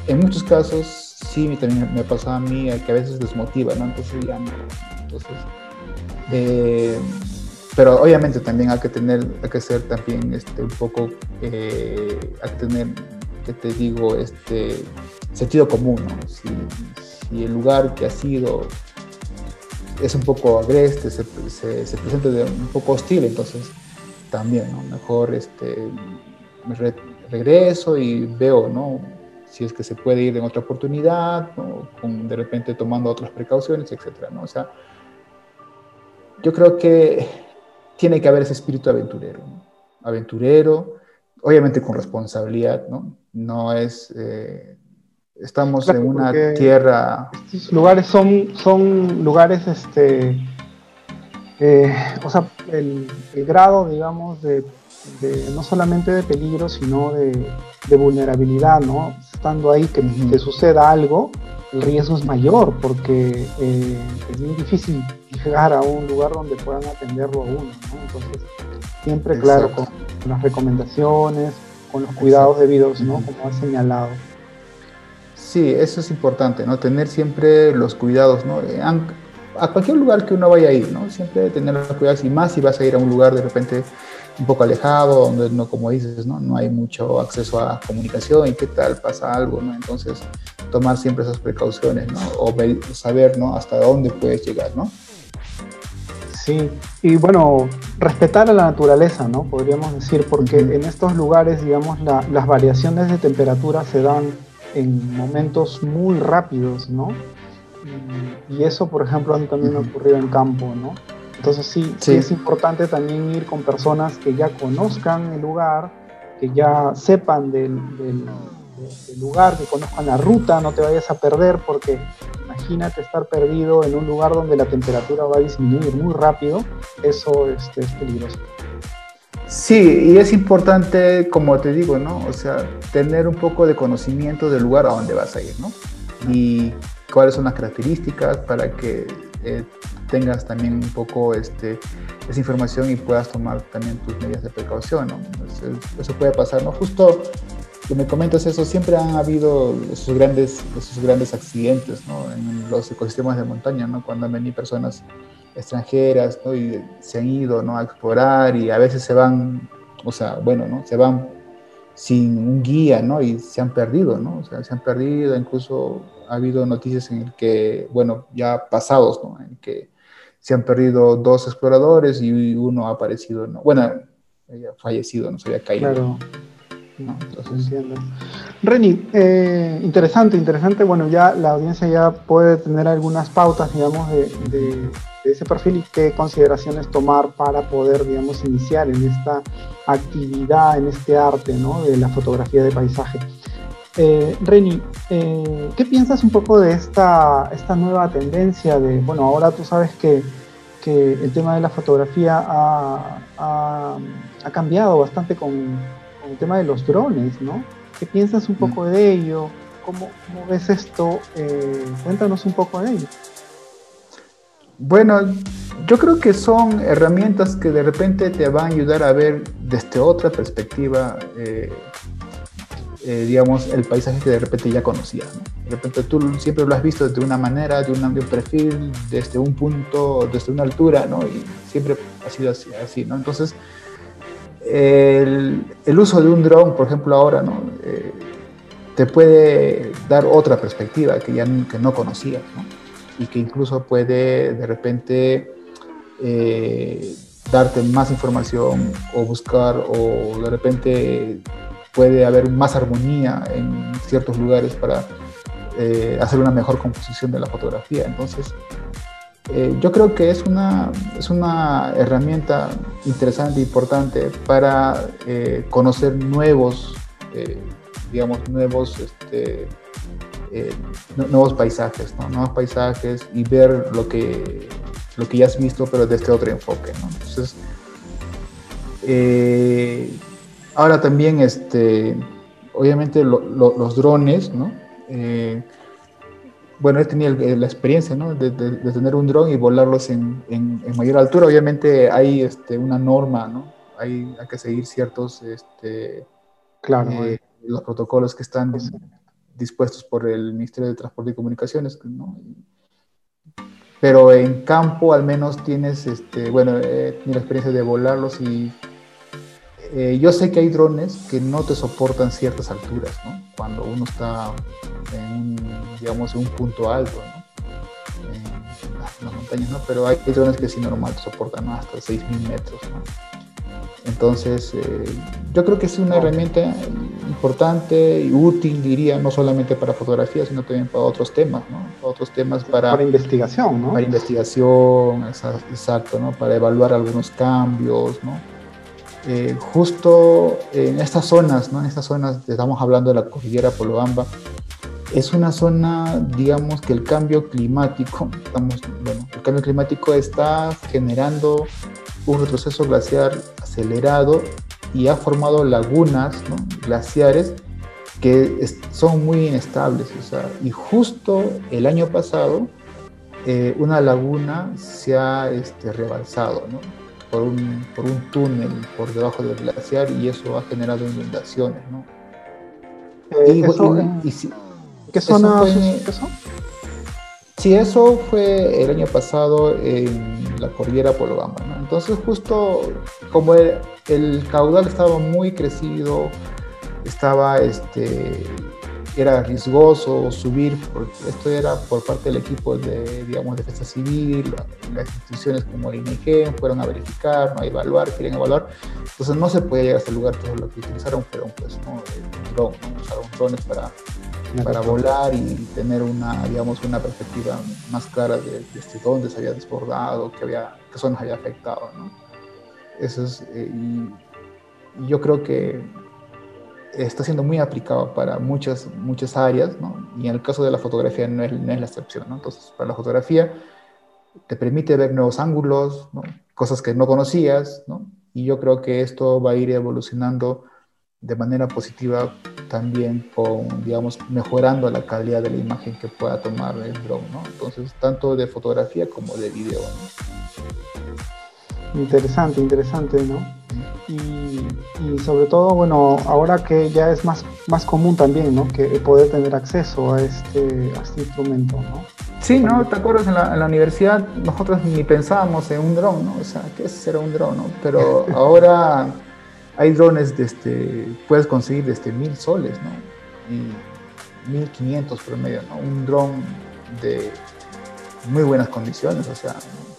en muchos casos, sí, también me pasó a mí que a veces desmotiva, ¿no? Entonces ya no. Entonces, eh, pero obviamente también hay que tener, hay que ser también este, un poco, eh, hay que tener que te digo, este sentido común, ¿no? si, el lugar que ha sido es un poco agreste, se, se, presenta de un poco hostil, entonces también, ¿no? Mejor este, me regreso y veo, ¿no? Si es que se puede ir en otra oportunidad, Con, de repente tomando otras precauciones, etcétera, ¿no? O sea, yo creo que tiene que haber ese espíritu aventurero, Aventurero, obviamente con responsabilidad, ¿no? No es, eh, estamos en una tierra... Estos lugares son, son lugares, este, eh, o sea, el, grado, digamos, de, no solamente de peligro, sino de, vulnerabilidad, ¿no? Estando ahí, que te suceda algo, el riesgo es mayor, porque eh, es muy difícil llegar a un lugar donde puedan atenderlo a uno, ¿no? Entonces, siempre, claro, con las recomendaciones, con los cuidados debidos, ¿no? Como ha señalado. Sí, eso es importante, ¿no? Tener siempre los cuidados, ¿no? Eh, a cualquier lugar que uno vaya a ir, ¿no? Siempre tener los cuidados y más si vas a ir a un lugar de repente un poco alejado, donde no, como dices, ¿no? No hay mucho acceso a comunicación y qué tal, pasa algo, ¿no? Entonces, tomar siempre esas precauciones, ¿no? O saber, ¿no? Hasta dónde puedes llegar, ¿no? Sí, y bueno, respetar a la naturaleza, ¿no? Podríamos decir, porque en estos lugares, digamos, las variaciones de temperatura se dan en momentos muy rápidos, ¿no? Y, eso, por ejemplo, a mí también me ha ocurrido en campo, ¿no? Entonces sí, sí, es importante también ir con personas que ya conozcan el lugar, que ya sepan del, lugar, que conozcan la ruta, no te vayas a perder, porque imagínate estar perdido en un lugar donde la temperatura va a disminuir muy rápido, eso este, es peligroso. Sí, y es importante, como te digo, ¿no? O sea, tener un poco de conocimiento del lugar a donde vas a ir, ¿no? Y cuáles son las características para que eh, tengas también un poco este, esa información y puedas tomar también tus medidas de precaución, ¿no? Eso, puede pasar, ¿no? Justo que me comentas eso, siempre han habido esos grandes, esos grandes accidentes ¿no? en los ecosistemas de montaña, ¿no? cuando han venido personas extranjeras ¿no? y se han ido ¿no? a explorar y a veces se van, o sea, bueno, ¿no? se van sin un guía ¿no? y se han perdido, ¿no? o sea, se han perdido, incluso ha habido noticias en el que, bueno, ya pasados, ¿no? en que se han perdido dos exploradores y uno ha aparecido, ¿no? bueno, fallecido, no se había caído. Claro. ¿no? Reni, eh, interesante, interesante. Bueno, ya la audiencia ya puede tener algunas pautas, digamos, de, ese perfil y qué consideraciones tomar para poder, digamos, iniciar en esta actividad, en este arte, ¿no? De la fotografía de paisaje. Eh, Reni, eh, ¿qué piensas un poco de esta, esta nueva tendencia de, bueno, ahora tú sabes que, el tema de la fotografía ha, ha cambiado bastante con, el tema de los drones, ¿no? ¿Qué piensas un poco mm. de ello? ¿Cómo, ves esto? Eh, cuéntanos un poco de ello. Bueno, yo creo que son herramientas que de repente te van a ayudar a ver desde otra perspectiva, eh, digamos, el paisaje que de repente ya conocías. ¿no? De repente tú siempre lo has visto de una manera, de un, de un perfil, desde un punto, desde una altura, ¿no? Y siempre ha sido así, así ¿no? Entonces, el, uso de un dron, por ejemplo, ahora, ¿no? Eh, te puede dar otra perspectiva que ya que no conocías, ¿no? y que incluso puede de repente eh, darte más información o buscar o de repente puede haber más armonía en ciertos lugares para eh, hacer una mejor composición de la fotografía. Entonces, eh, yo creo que es una, es una herramienta interesante e importante para eh, conocer nuevos, digamos, nuevos, este, nuevos paisajes, nuevos paisajes y ver lo que, lo que ya has visto, pero desde otro enfoque. Entonces, ahora también, este, obviamente, los drones, ¿no? Eh, bueno, he tenido la experiencia de, tener un dron y volarlos en, mayor altura. Obviamente hay este, una norma, ¿no? Hay, hay que seguir ciertos, este, claro, eh, los protocolos que están dispuestos por el Ministerio de Transporte y Comunicaciones, ¿no? Pero en campo al menos tienes, este, bueno, he tenido la experiencia de volarlos y eh, yo sé que hay drones que no te soportan ciertas alturas, ¿no? Cuando uno está en un, digamos, en un punto alto, ¿no? En las, montañas, ¿no? Pero hay drones que sí normal te soportan hasta 6.000 metros, ¿no? Entonces, eh, yo creo que es una herramienta importante y útil, diría, no solamente para fotografía, sino también para otros temas, ¿no? Para otros temas para... Para investigación, ¿no? Para investigación, exacto, ¿no? Para evaluar algunos cambios, ¿no? Eh, justo en estas zonas, ¿no? En estas zonas, estamos hablando de la cordillera Polobamba, es una zona, digamos, que el cambio climático, estamos, bueno, el cambio climático está generando un retroceso glaciar acelerado y ha formado lagunas ¿no? glaciares que son muy inestables. O sea, y justo el año pasado, eh, una laguna se ha este, rebalsado, ¿no? Por un, por un túnel por debajo del glaciar y eso ha generado inundaciones. ¿no? Eh, ¿Qué zona eso? Sí, eso fue el año pasado en la cordillera Polobamba. ¿no? Entonces justo como el, el, caudal estaba muy crecido, estaba este, era riesgoso subir, porque esto era por parte del equipo de, digamos, defensa civil, las instituciones como el INEGEN fueron a verificar, ¿no? a evaluar, querían evaluar, entonces no se podía llegar a este lugar, todo lo que utilizaron fueron pues, ¿no? dron, ¿no? usaron drones para, para volar y tener una, digamos, una perspectiva más clara de, de dónde se había desbordado, qué, había, qué zonas había afectado, ¿no? Eso es, eh, y yo creo que está siendo muy aplicado para muchas, muchas áreas, ¿no? y en el caso de la fotografía no es, no es la excepción. ¿no? Entonces, para la fotografía te permite ver nuevos ángulos, cosas que no conocías, ¿no? y yo creo que esto va a ir evolucionando de manera positiva también con, digamos, mejorando la calidad de la imagen que pueda tomar el drone, ¿no? Entonces, tanto de fotografía como de video, ¿no? Interesante, interesante, ¿no? y, sobre todo, bueno, ahora que ya es más, más común también, ¿no? Que poder tener acceso a este, a este instrumento, ¿no? Sí, ¿no? ¿Te acuerdas? En la, en la, universidad nosotros ni pensábamos en un dron, ¿no? O sea, ¿qué es ser un dron, no? Pero ahora hay drones, desde, puedes conseguir desde mil soles, ¿no? Y 1500 promedio, ¿no? Un dron de muy buenas condiciones, o sea,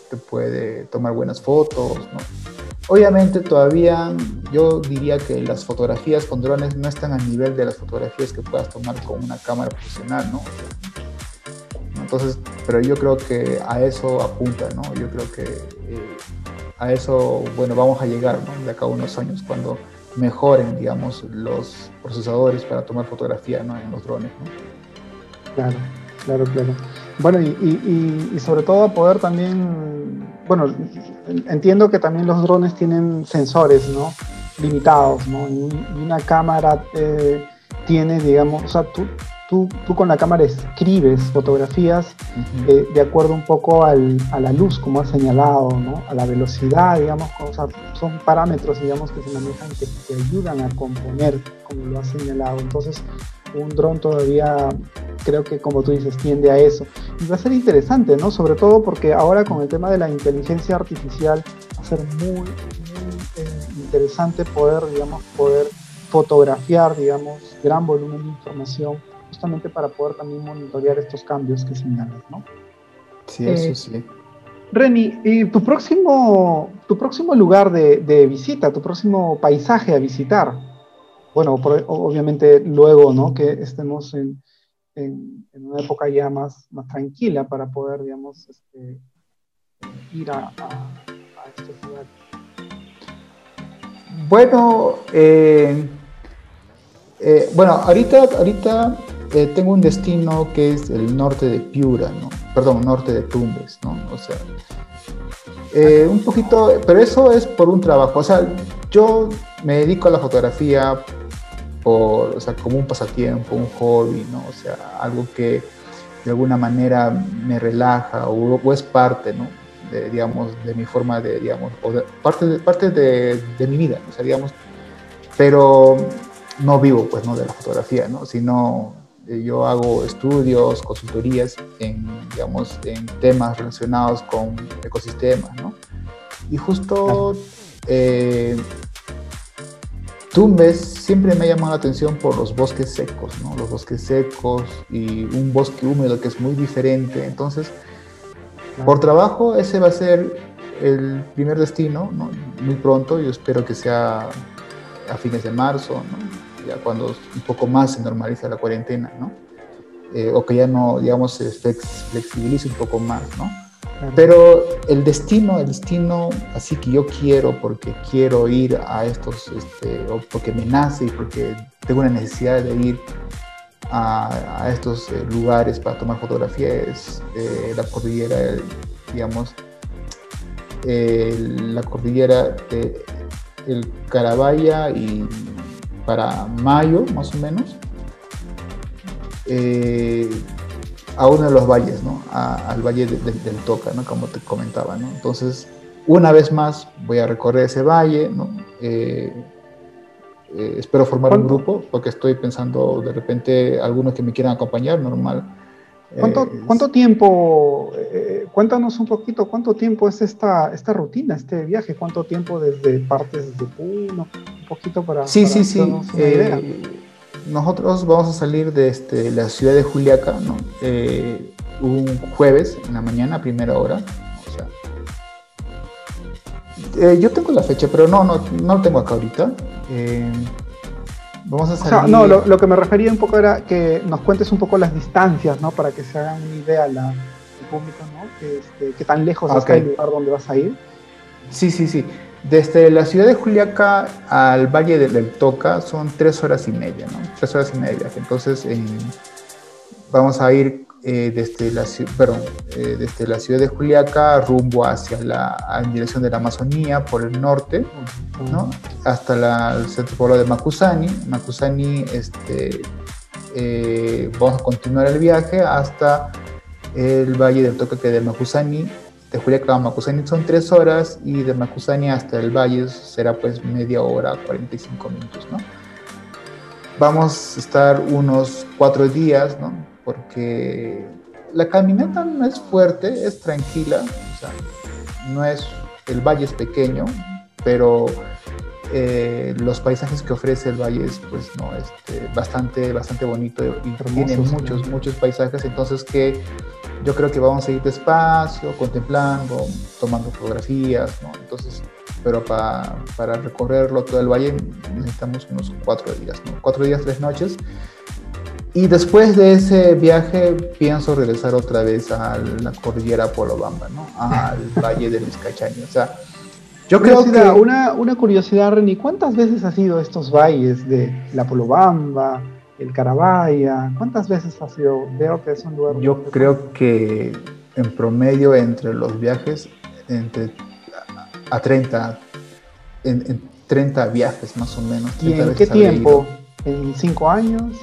te puede tomar buenas fotos, ¿no? Obviamente todavía yo diría que las fotografías con drones no están al nivel de las fotografías que puedas tomar con una cámara profesional, ¿no? Entonces, pero yo creo que a eso apunta, ¿no? Yo creo que eh, a eso, bueno, vamos a llegar, ¿no? De acá a unos años, cuando mejoren, digamos, los procesadores para tomar fotografía, ¿no? En los drones, ¿no? Claro, claro, claro. Bueno, y, sobre todo poder también, bueno, entiendo que también los drones tienen sensores, ¿no? Limitados, ¿no? Y, una cámara eh, tiene, digamos, o sea, tú, tú, tú, con la cámara escribes fotografías eh, de acuerdo un poco al, a la luz, como has señalado, ¿no? A la velocidad, digamos, o sea, son parámetros, digamos, que se manejan que te ayudan a componer, como lo has señalado. Entonces, un dron todavía creo que como tú dices tiende a eso. Y va a ser interesante no sobre todo porque ahora con el tema de la inteligencia artificial va a ser muy, muy eh, interesante poder digamos poder fotografiar digamos gran volumen de información justamente para poder también monitorear estos cambios que señalas no sí eso eh, sí. Reni, ¿y tu próximo, tu próximo lugar de, de visita, tu próximo paisaje a visitar? Bueno, obviamente luego, ¿no? Que estemos en, una época ya más, más tranquila para poder, digamos, este, ir a, estos lugares. Bueno, eh, eh, bueno, ahorita, ahorita eh, tengo un destino que es el norte de Piura, ¿no? Perdón, norte de Tumbes, ¿no? O sea, un poquito, pero eso es por un trabajo. O sea, yo me dedico a la fotografía o sea, como un pasatiempo, un hobby, ¿no? O sea, algo que de alguna manera me relaja o, es parte, ¿no? De, digamos, de mi forma de, digamos, o parte, de, parte de, de, mi vida, o sea, digamos, pero no vivo, pues, ¿no? De la fotografía, ¿no? Sino eh, yo hago estudios, consultorías en, digamos, en temas relacionados con ecosistemas, ¿no? Y justo... Eh, Tumbes siempre me ha llamado la atención por los bosques secos, ¿no? Los bosques secos y un bosque húmedo que es muy diferente. Entonces, por trabajo, ese va a ser el primer destino, ¿no? Muy pronto, yo espero que sea a fines de marzo, ¿no? Ya cuando un poco más se normaliza la cuarentena, ¿no? Eh, o que ya no, digamos, se flexibilice un poco más, ¿no? Pero el destino, el destino así que yo quiero, porque quiero ir a estos, este, o porque me nace y porque tengo una necesidad de ir a, estos eh, lugares para tomar fotografía, es eh, la cordillera, digamos, la cordillera de el Carabaya y para mayo más o menos. Eh, a uno de los valles, ¿no? al valle del Toca, ¿no? Como te comentaba, ¿no? Entonces, una vez más voy a recorrer ese valle, ¿no? Eh, eh, espero formar un grupo porque estoy pensando de repente algunos que me quieran acompañar, normal. ¿Cuánto, eh, ¿cuánto tiempo, cuéntanos un poquito, cuánto tiempo es esta, esta rutina, este viaje? ¿Cuánto tiempo desde partes de Puno? Un poquito para... Sí, sí, sí nosotros vamos a salir de este, la ciudad de Juliaca eh, un jueves en la mañana, primera hora. Eh, yo tengo la fecha, pero no, no, no lo tengo acá ahorita. Eh, vamos a salir. no, lo, que me refería un poco era que nos cuentes un poco las distancias, ¿no? Para que se hagan una idea la, el público, ¿no? Que, este, tan lejos está el lugar donde vas a ir. Sí, sí, sí. Desde la ciudad de Juliaca al Valle del Toca son tres horas y media, ¿no? Tres horas y media. Entonces vamos a ir eh, desde, la, eh, desde la ciudad de Juliaca rumbo hacia la en dirección de la Amazonía por el norte, ¿no? Hasta el centro pueblo de Macusani. Macusani, este, eh, vamos a continuar el viaje hasta el Valle del Toca que de Macusani de Juliaca a Macusani son tres horas y de Macusani hasta el Valle será pues media hora, 45 minutos, ¿no? Vamos a estar unos cuatro días, ¿no? Porque la caminata no es fuerte, es tranquila, o sea, no es, el valle es pequeño, pero eh, los paisajes que ofrece el valle es pues no este, bastante bastante bonito y tiene muchos muchos paisajes entonces que yo creo que vamos a ir despacio, contemplando, tomando fotografías, ¿no? Entonces, pero para, para recorrerlo todo el valle necesitamos unos cuatro días, ¿no? Cuatro días, tres noches. Y después de ese viaje pienso regresar otra vez a la cordillera Polobamba, ¿no? Al valle de Vizcachaño. O sea, yo creo que... Una, una curiosidad, Reni, ¿cuántas veces has ido a estos valles de la Polobamba, el Carabaya. ¿Cuántas veces has ido? Veo que es un lugar. Yo creo que en promedio entre los viajes, entre a 30, en, 30 viajes más o menos. ¿Y en qué tiempo? ¿En cinco años?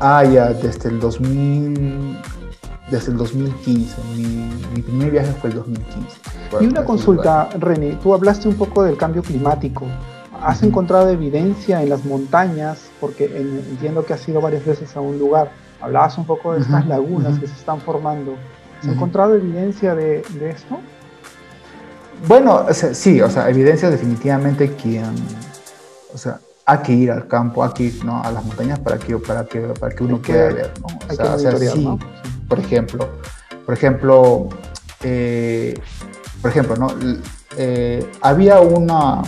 Ah, ya, desde el 2000, desde el 2015. Mi, mi primer viaje fue el 2015. Y una consulta, René, tú hablaste un poco del cambio climático. ¿Has encontrado evidencia en las montañas? Porque entiendo que has ido varias veces a un lugar. Hablabas un poco de estas lagunas que se están formando. ¿Has encontrado evidencia de, esto? Bueno, sí, o sea, evidencia definitivamente que, o sea, hay que ir al campo, hay que ir ¿no? a las montañas para que, para que, para que uno pueda ver, ¿no? O sea, sí, por ejemplo, por ejemplo, eh, por ejemplo, ¿no? Eh, había una,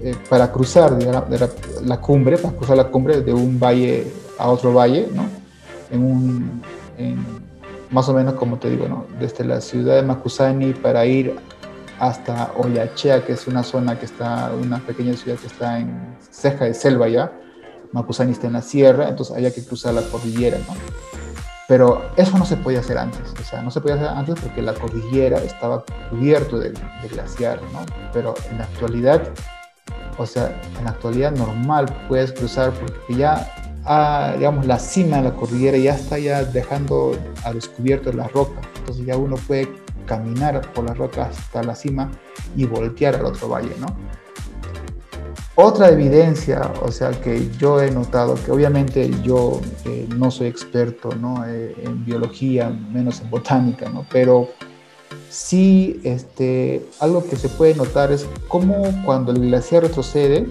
eh, para cruzar la, cumbre, para cruzar la cumbre de un valle a otro valle, ¿no? En un, más o menos como te digo, ¿no? Desde la ciudad de Macusani para ir hasta Oyachea, que es una zona que está, una pequeña ciudad que está en ceja de selva ya. Macusani está en la sierra, entonces había que cruzar la cordillera, ¿no? Pero eso no se podía hacer antes, o sea, no se podía hacer antes porque la cordillera estaba cubierto de, de glaciar, ¿no? Pero en la actualidad o sea, en la actualidad normal puedes cruzar porque ya, ah, digamos, la cima de la cordillera ya está ya dejando a descubierto la roca. Entonces ya uno puede caminar por la roca hasta la cima y voltear al otro valle, ¿no? Otra evidencia, o sea, que yo he notado, que obviamente yo eh, no soy experto ¿no? Eh, en biología, menos en botánica, ¿no? pero sí este, algo que se puede notar es cómo cuando el glaciar retrocede,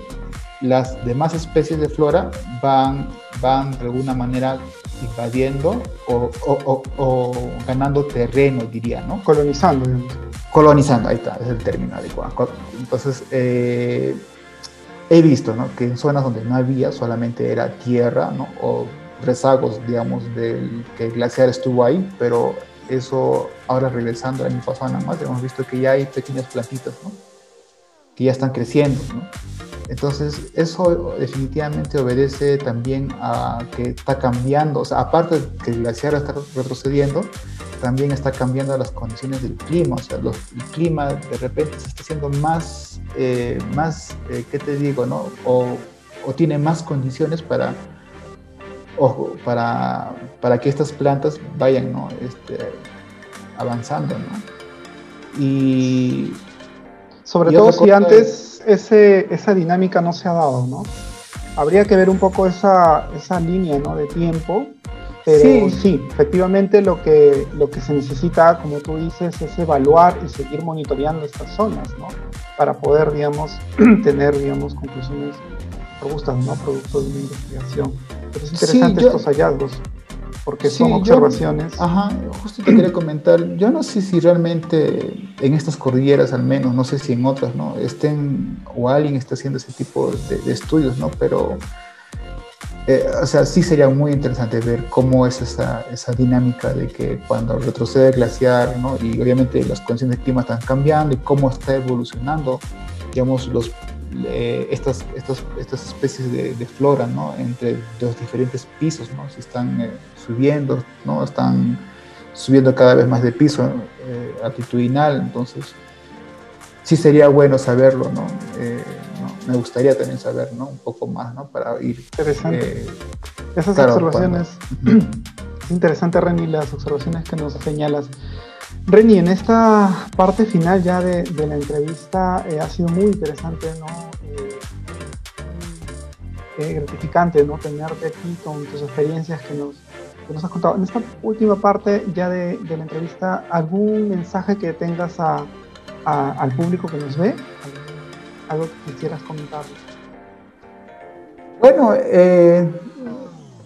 las demás especies de flora van, van de alguna manera invadiendo o, ganando terreno, diría, ¿no? Colonizando. Colonizando, ahí está, es el término adecuado. Entonces, eh, he visto ¿no? que en zonas donde no había, solamente era tierra, ¿no? O rezagos, digamos, del que el glaciar estuvo ahí, pero eso ahora regresando al año pasado nada más, hemos visto que ya hay pequeñas plantitas, ¿no? Que ya están creciendo, ¿no? Entonces, eso definitivamente obedece también a que está cambiando, o sea, aparte de que el glaciar está retrocediendo, también está cambiando las condiciones del clima, o sea, el clima de repente se está haciendo más, eh, más eh, ¿qué te digo, no? O, o tiene más condiciones para ojo, para, para que estas plantas vayan ¿no? este, avanzando. ¿no? Y sobre todo si antes ese, esa dinámica no se ha dado, ¿no? Habría que ver un poco esa, esa línea ¿no? de tiempo, pero sí. efectivamente lo que, lo que se necesita, como tú dices, es evaluar y seguir monitoreando estas zonas, ¿no? Para poder, digamos, tener, digamos, conclusiones robustas, ¿no? Producto de una investigación. Pero es interesante estos hallazgos, porque son observaciones. ajá, justo te quería comentar, yo no sé si realmente en estas cordilleras al menos, no sé si en otras, ¿no? Estén, o alguien está haciendo ese tipo de, estudios, ¿no? Pero... Eh, o sea, sí sería muy interesante ver cómo es esa, esa dinámica de que cuando retrocede el glaciar, ¿no? y obviamente las condiciones de clima están cambiando y cómo está evolucionando, digamos, los estas, estas, estas especies de, flora, ¿no? Entre los diferentes pisos, ¿no? Si están eh, subiendo, ¿no? Están subiendo cada vez más de piso eh, altitudinal, entonces sí sería bueno saberlo, eh, ¿no? Me gustaría también saber, ¿no? Un poco más, ¿no? Para ir... Interesante. Esas observaciones... Interesante, Reni, las observaciones que nos señalas. Reni, en esta parte final ya de, la entrevista eh, ha sido muy interesante, ¿no? Eh, eh, gratificante, ¿no? Tenerte aquí con tus experiencias que nos, nos has contado. En esta última parte ya de, la entrevista, ¿algún mensaje que tengas al público que nos ve? ¿Algo que quisieras comentar? Bueno,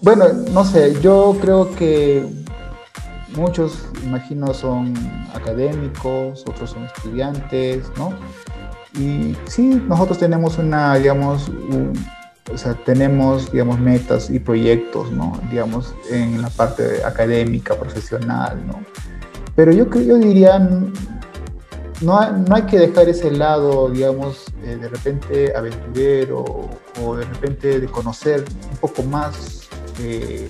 bueno, no sé, yo creo que muchos, imagino, son académicos, otros son estudiantes, ¿no? Y sí, nosotros tenemos una, digamos, o sea, tenemos, digamos, metas y proyectos, ¿no? Digamos, en la parte académica, profesional, ¿no? Pero yo, yo diría, no, no hay que dejar ese lado, digamos, eh, de repente aventurero o de repente de conocer un poco más eh,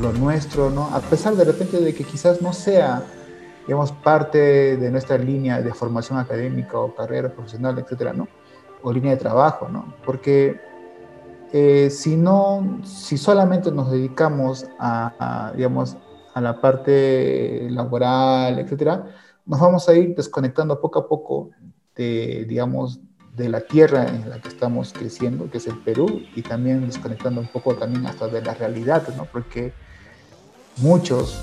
lo nuestro, ¿no? A pesar de repente de que quizás no sea, digamos, parte de nuestra línea de formación académica o carrera profesional, etcétera, ¿no? O línea de trabajo, ¿no? Porque eh, si no, si solamente nos dedicamos a, digamos, a la parte laboral, etcétera, nos vamos a ir desconectando poco a poco de, digamos, de la tierra en la que estamos creciendo, que es el Perú, y también desconectando un poco también hasta de la realidad, ¿no? Porque muchos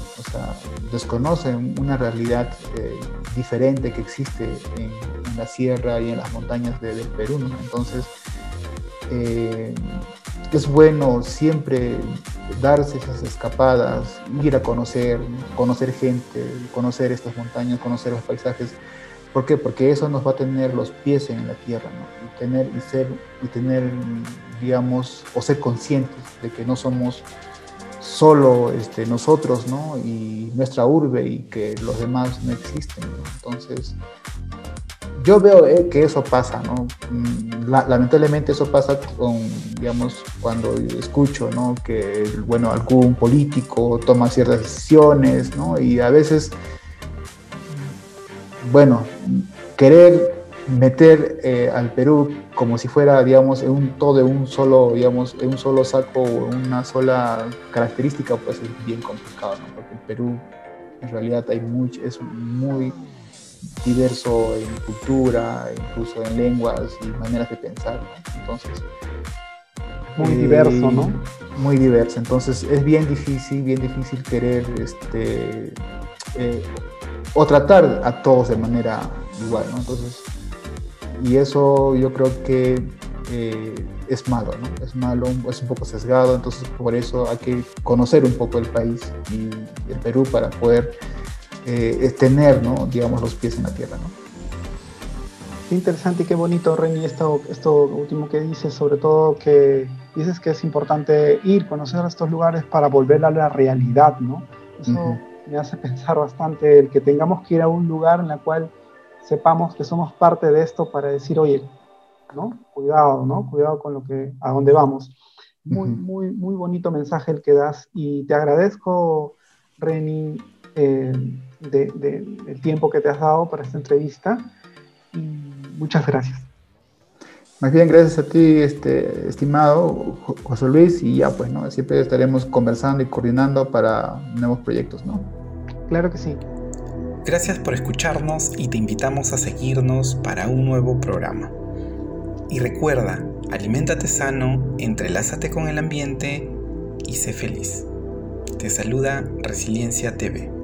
desconocen una realidad eh, diferente que existe en, la sierra y en las montañas de, del Perú. Entonces, eh, es bueno siempre darse esas escapadas, ir a conocer, conocer gente, conocer estas montañas, conocer los paisajes, ¿Por qué? Porque eso nos va a tener los pies en la tierra, ¿no? Y tener, y ser, y tener, digamos, o ser conscientes de que no somos solo este, nosotros, ¿no? Y nuestra urbe y que los demás no existen, Entonces, yo veo eh, que eso pasa, ¿no? Mm, lamentablemente eso pasa con, digamos, cuando escucho, ¿no? Que, bueno, algún político toma ciertas decisiones, ¿no? Y a veces, bueno, querer meter eh, al Perú como si fuera, digamos, en un, todo de un solo, digamos, en un solo saco o una sola característica, pues es bien complicado, ¿no? Porque el Perú en realidad hay mucho, es muy diverso en cultura, incluso en lenguas y maneras de pensar. Entonces, muy diverso, ¿no? Muy diverso. Entonces es bien difícil, bien difícil querer este, eh, o tratar a todos de manera igual, ¿no? Entonces, y eso yo creo que eh, es malo, ¿no? Es malo, es un poco sesgado, entonces por eso hay que conocer un poco el país y el Perú para poder eh, tener, ¿no? digamos, los pies en la tierra. ¿no? Qué interesante y qué bonito, Reni, esto, esto último que dices, sobre todo que dices que es importante ir, conocer estos lugares para volver a la realidad, ¿no? Eso me hace pensar bastante el que tengamos que ir a un lugar en el cual sepamos que somos parte de esto para decir, oye, ¿no? Cuidado, ¿no? Cuidado con lo que, a dónde vamos. Muy, muy, muy bonito mensaje el que das y te agradezco, Reni, eh, de, del tiempo que te has dado para esta entrevista. Y muchas gracias. Más bien, gracias a ti, este, estimado José Luis, y ya pues, ¿no? Siempre estaremos conversando y coordinando para nuevos proyectos, ¿no? Claro que sí. Gracias por escucharnos y te invitamos a seguirnos para un nuevo programa. Y recuerda, aliméntate sano, entrelázate con el ambiente y sé feliz. Te saluda Resiliencia TV.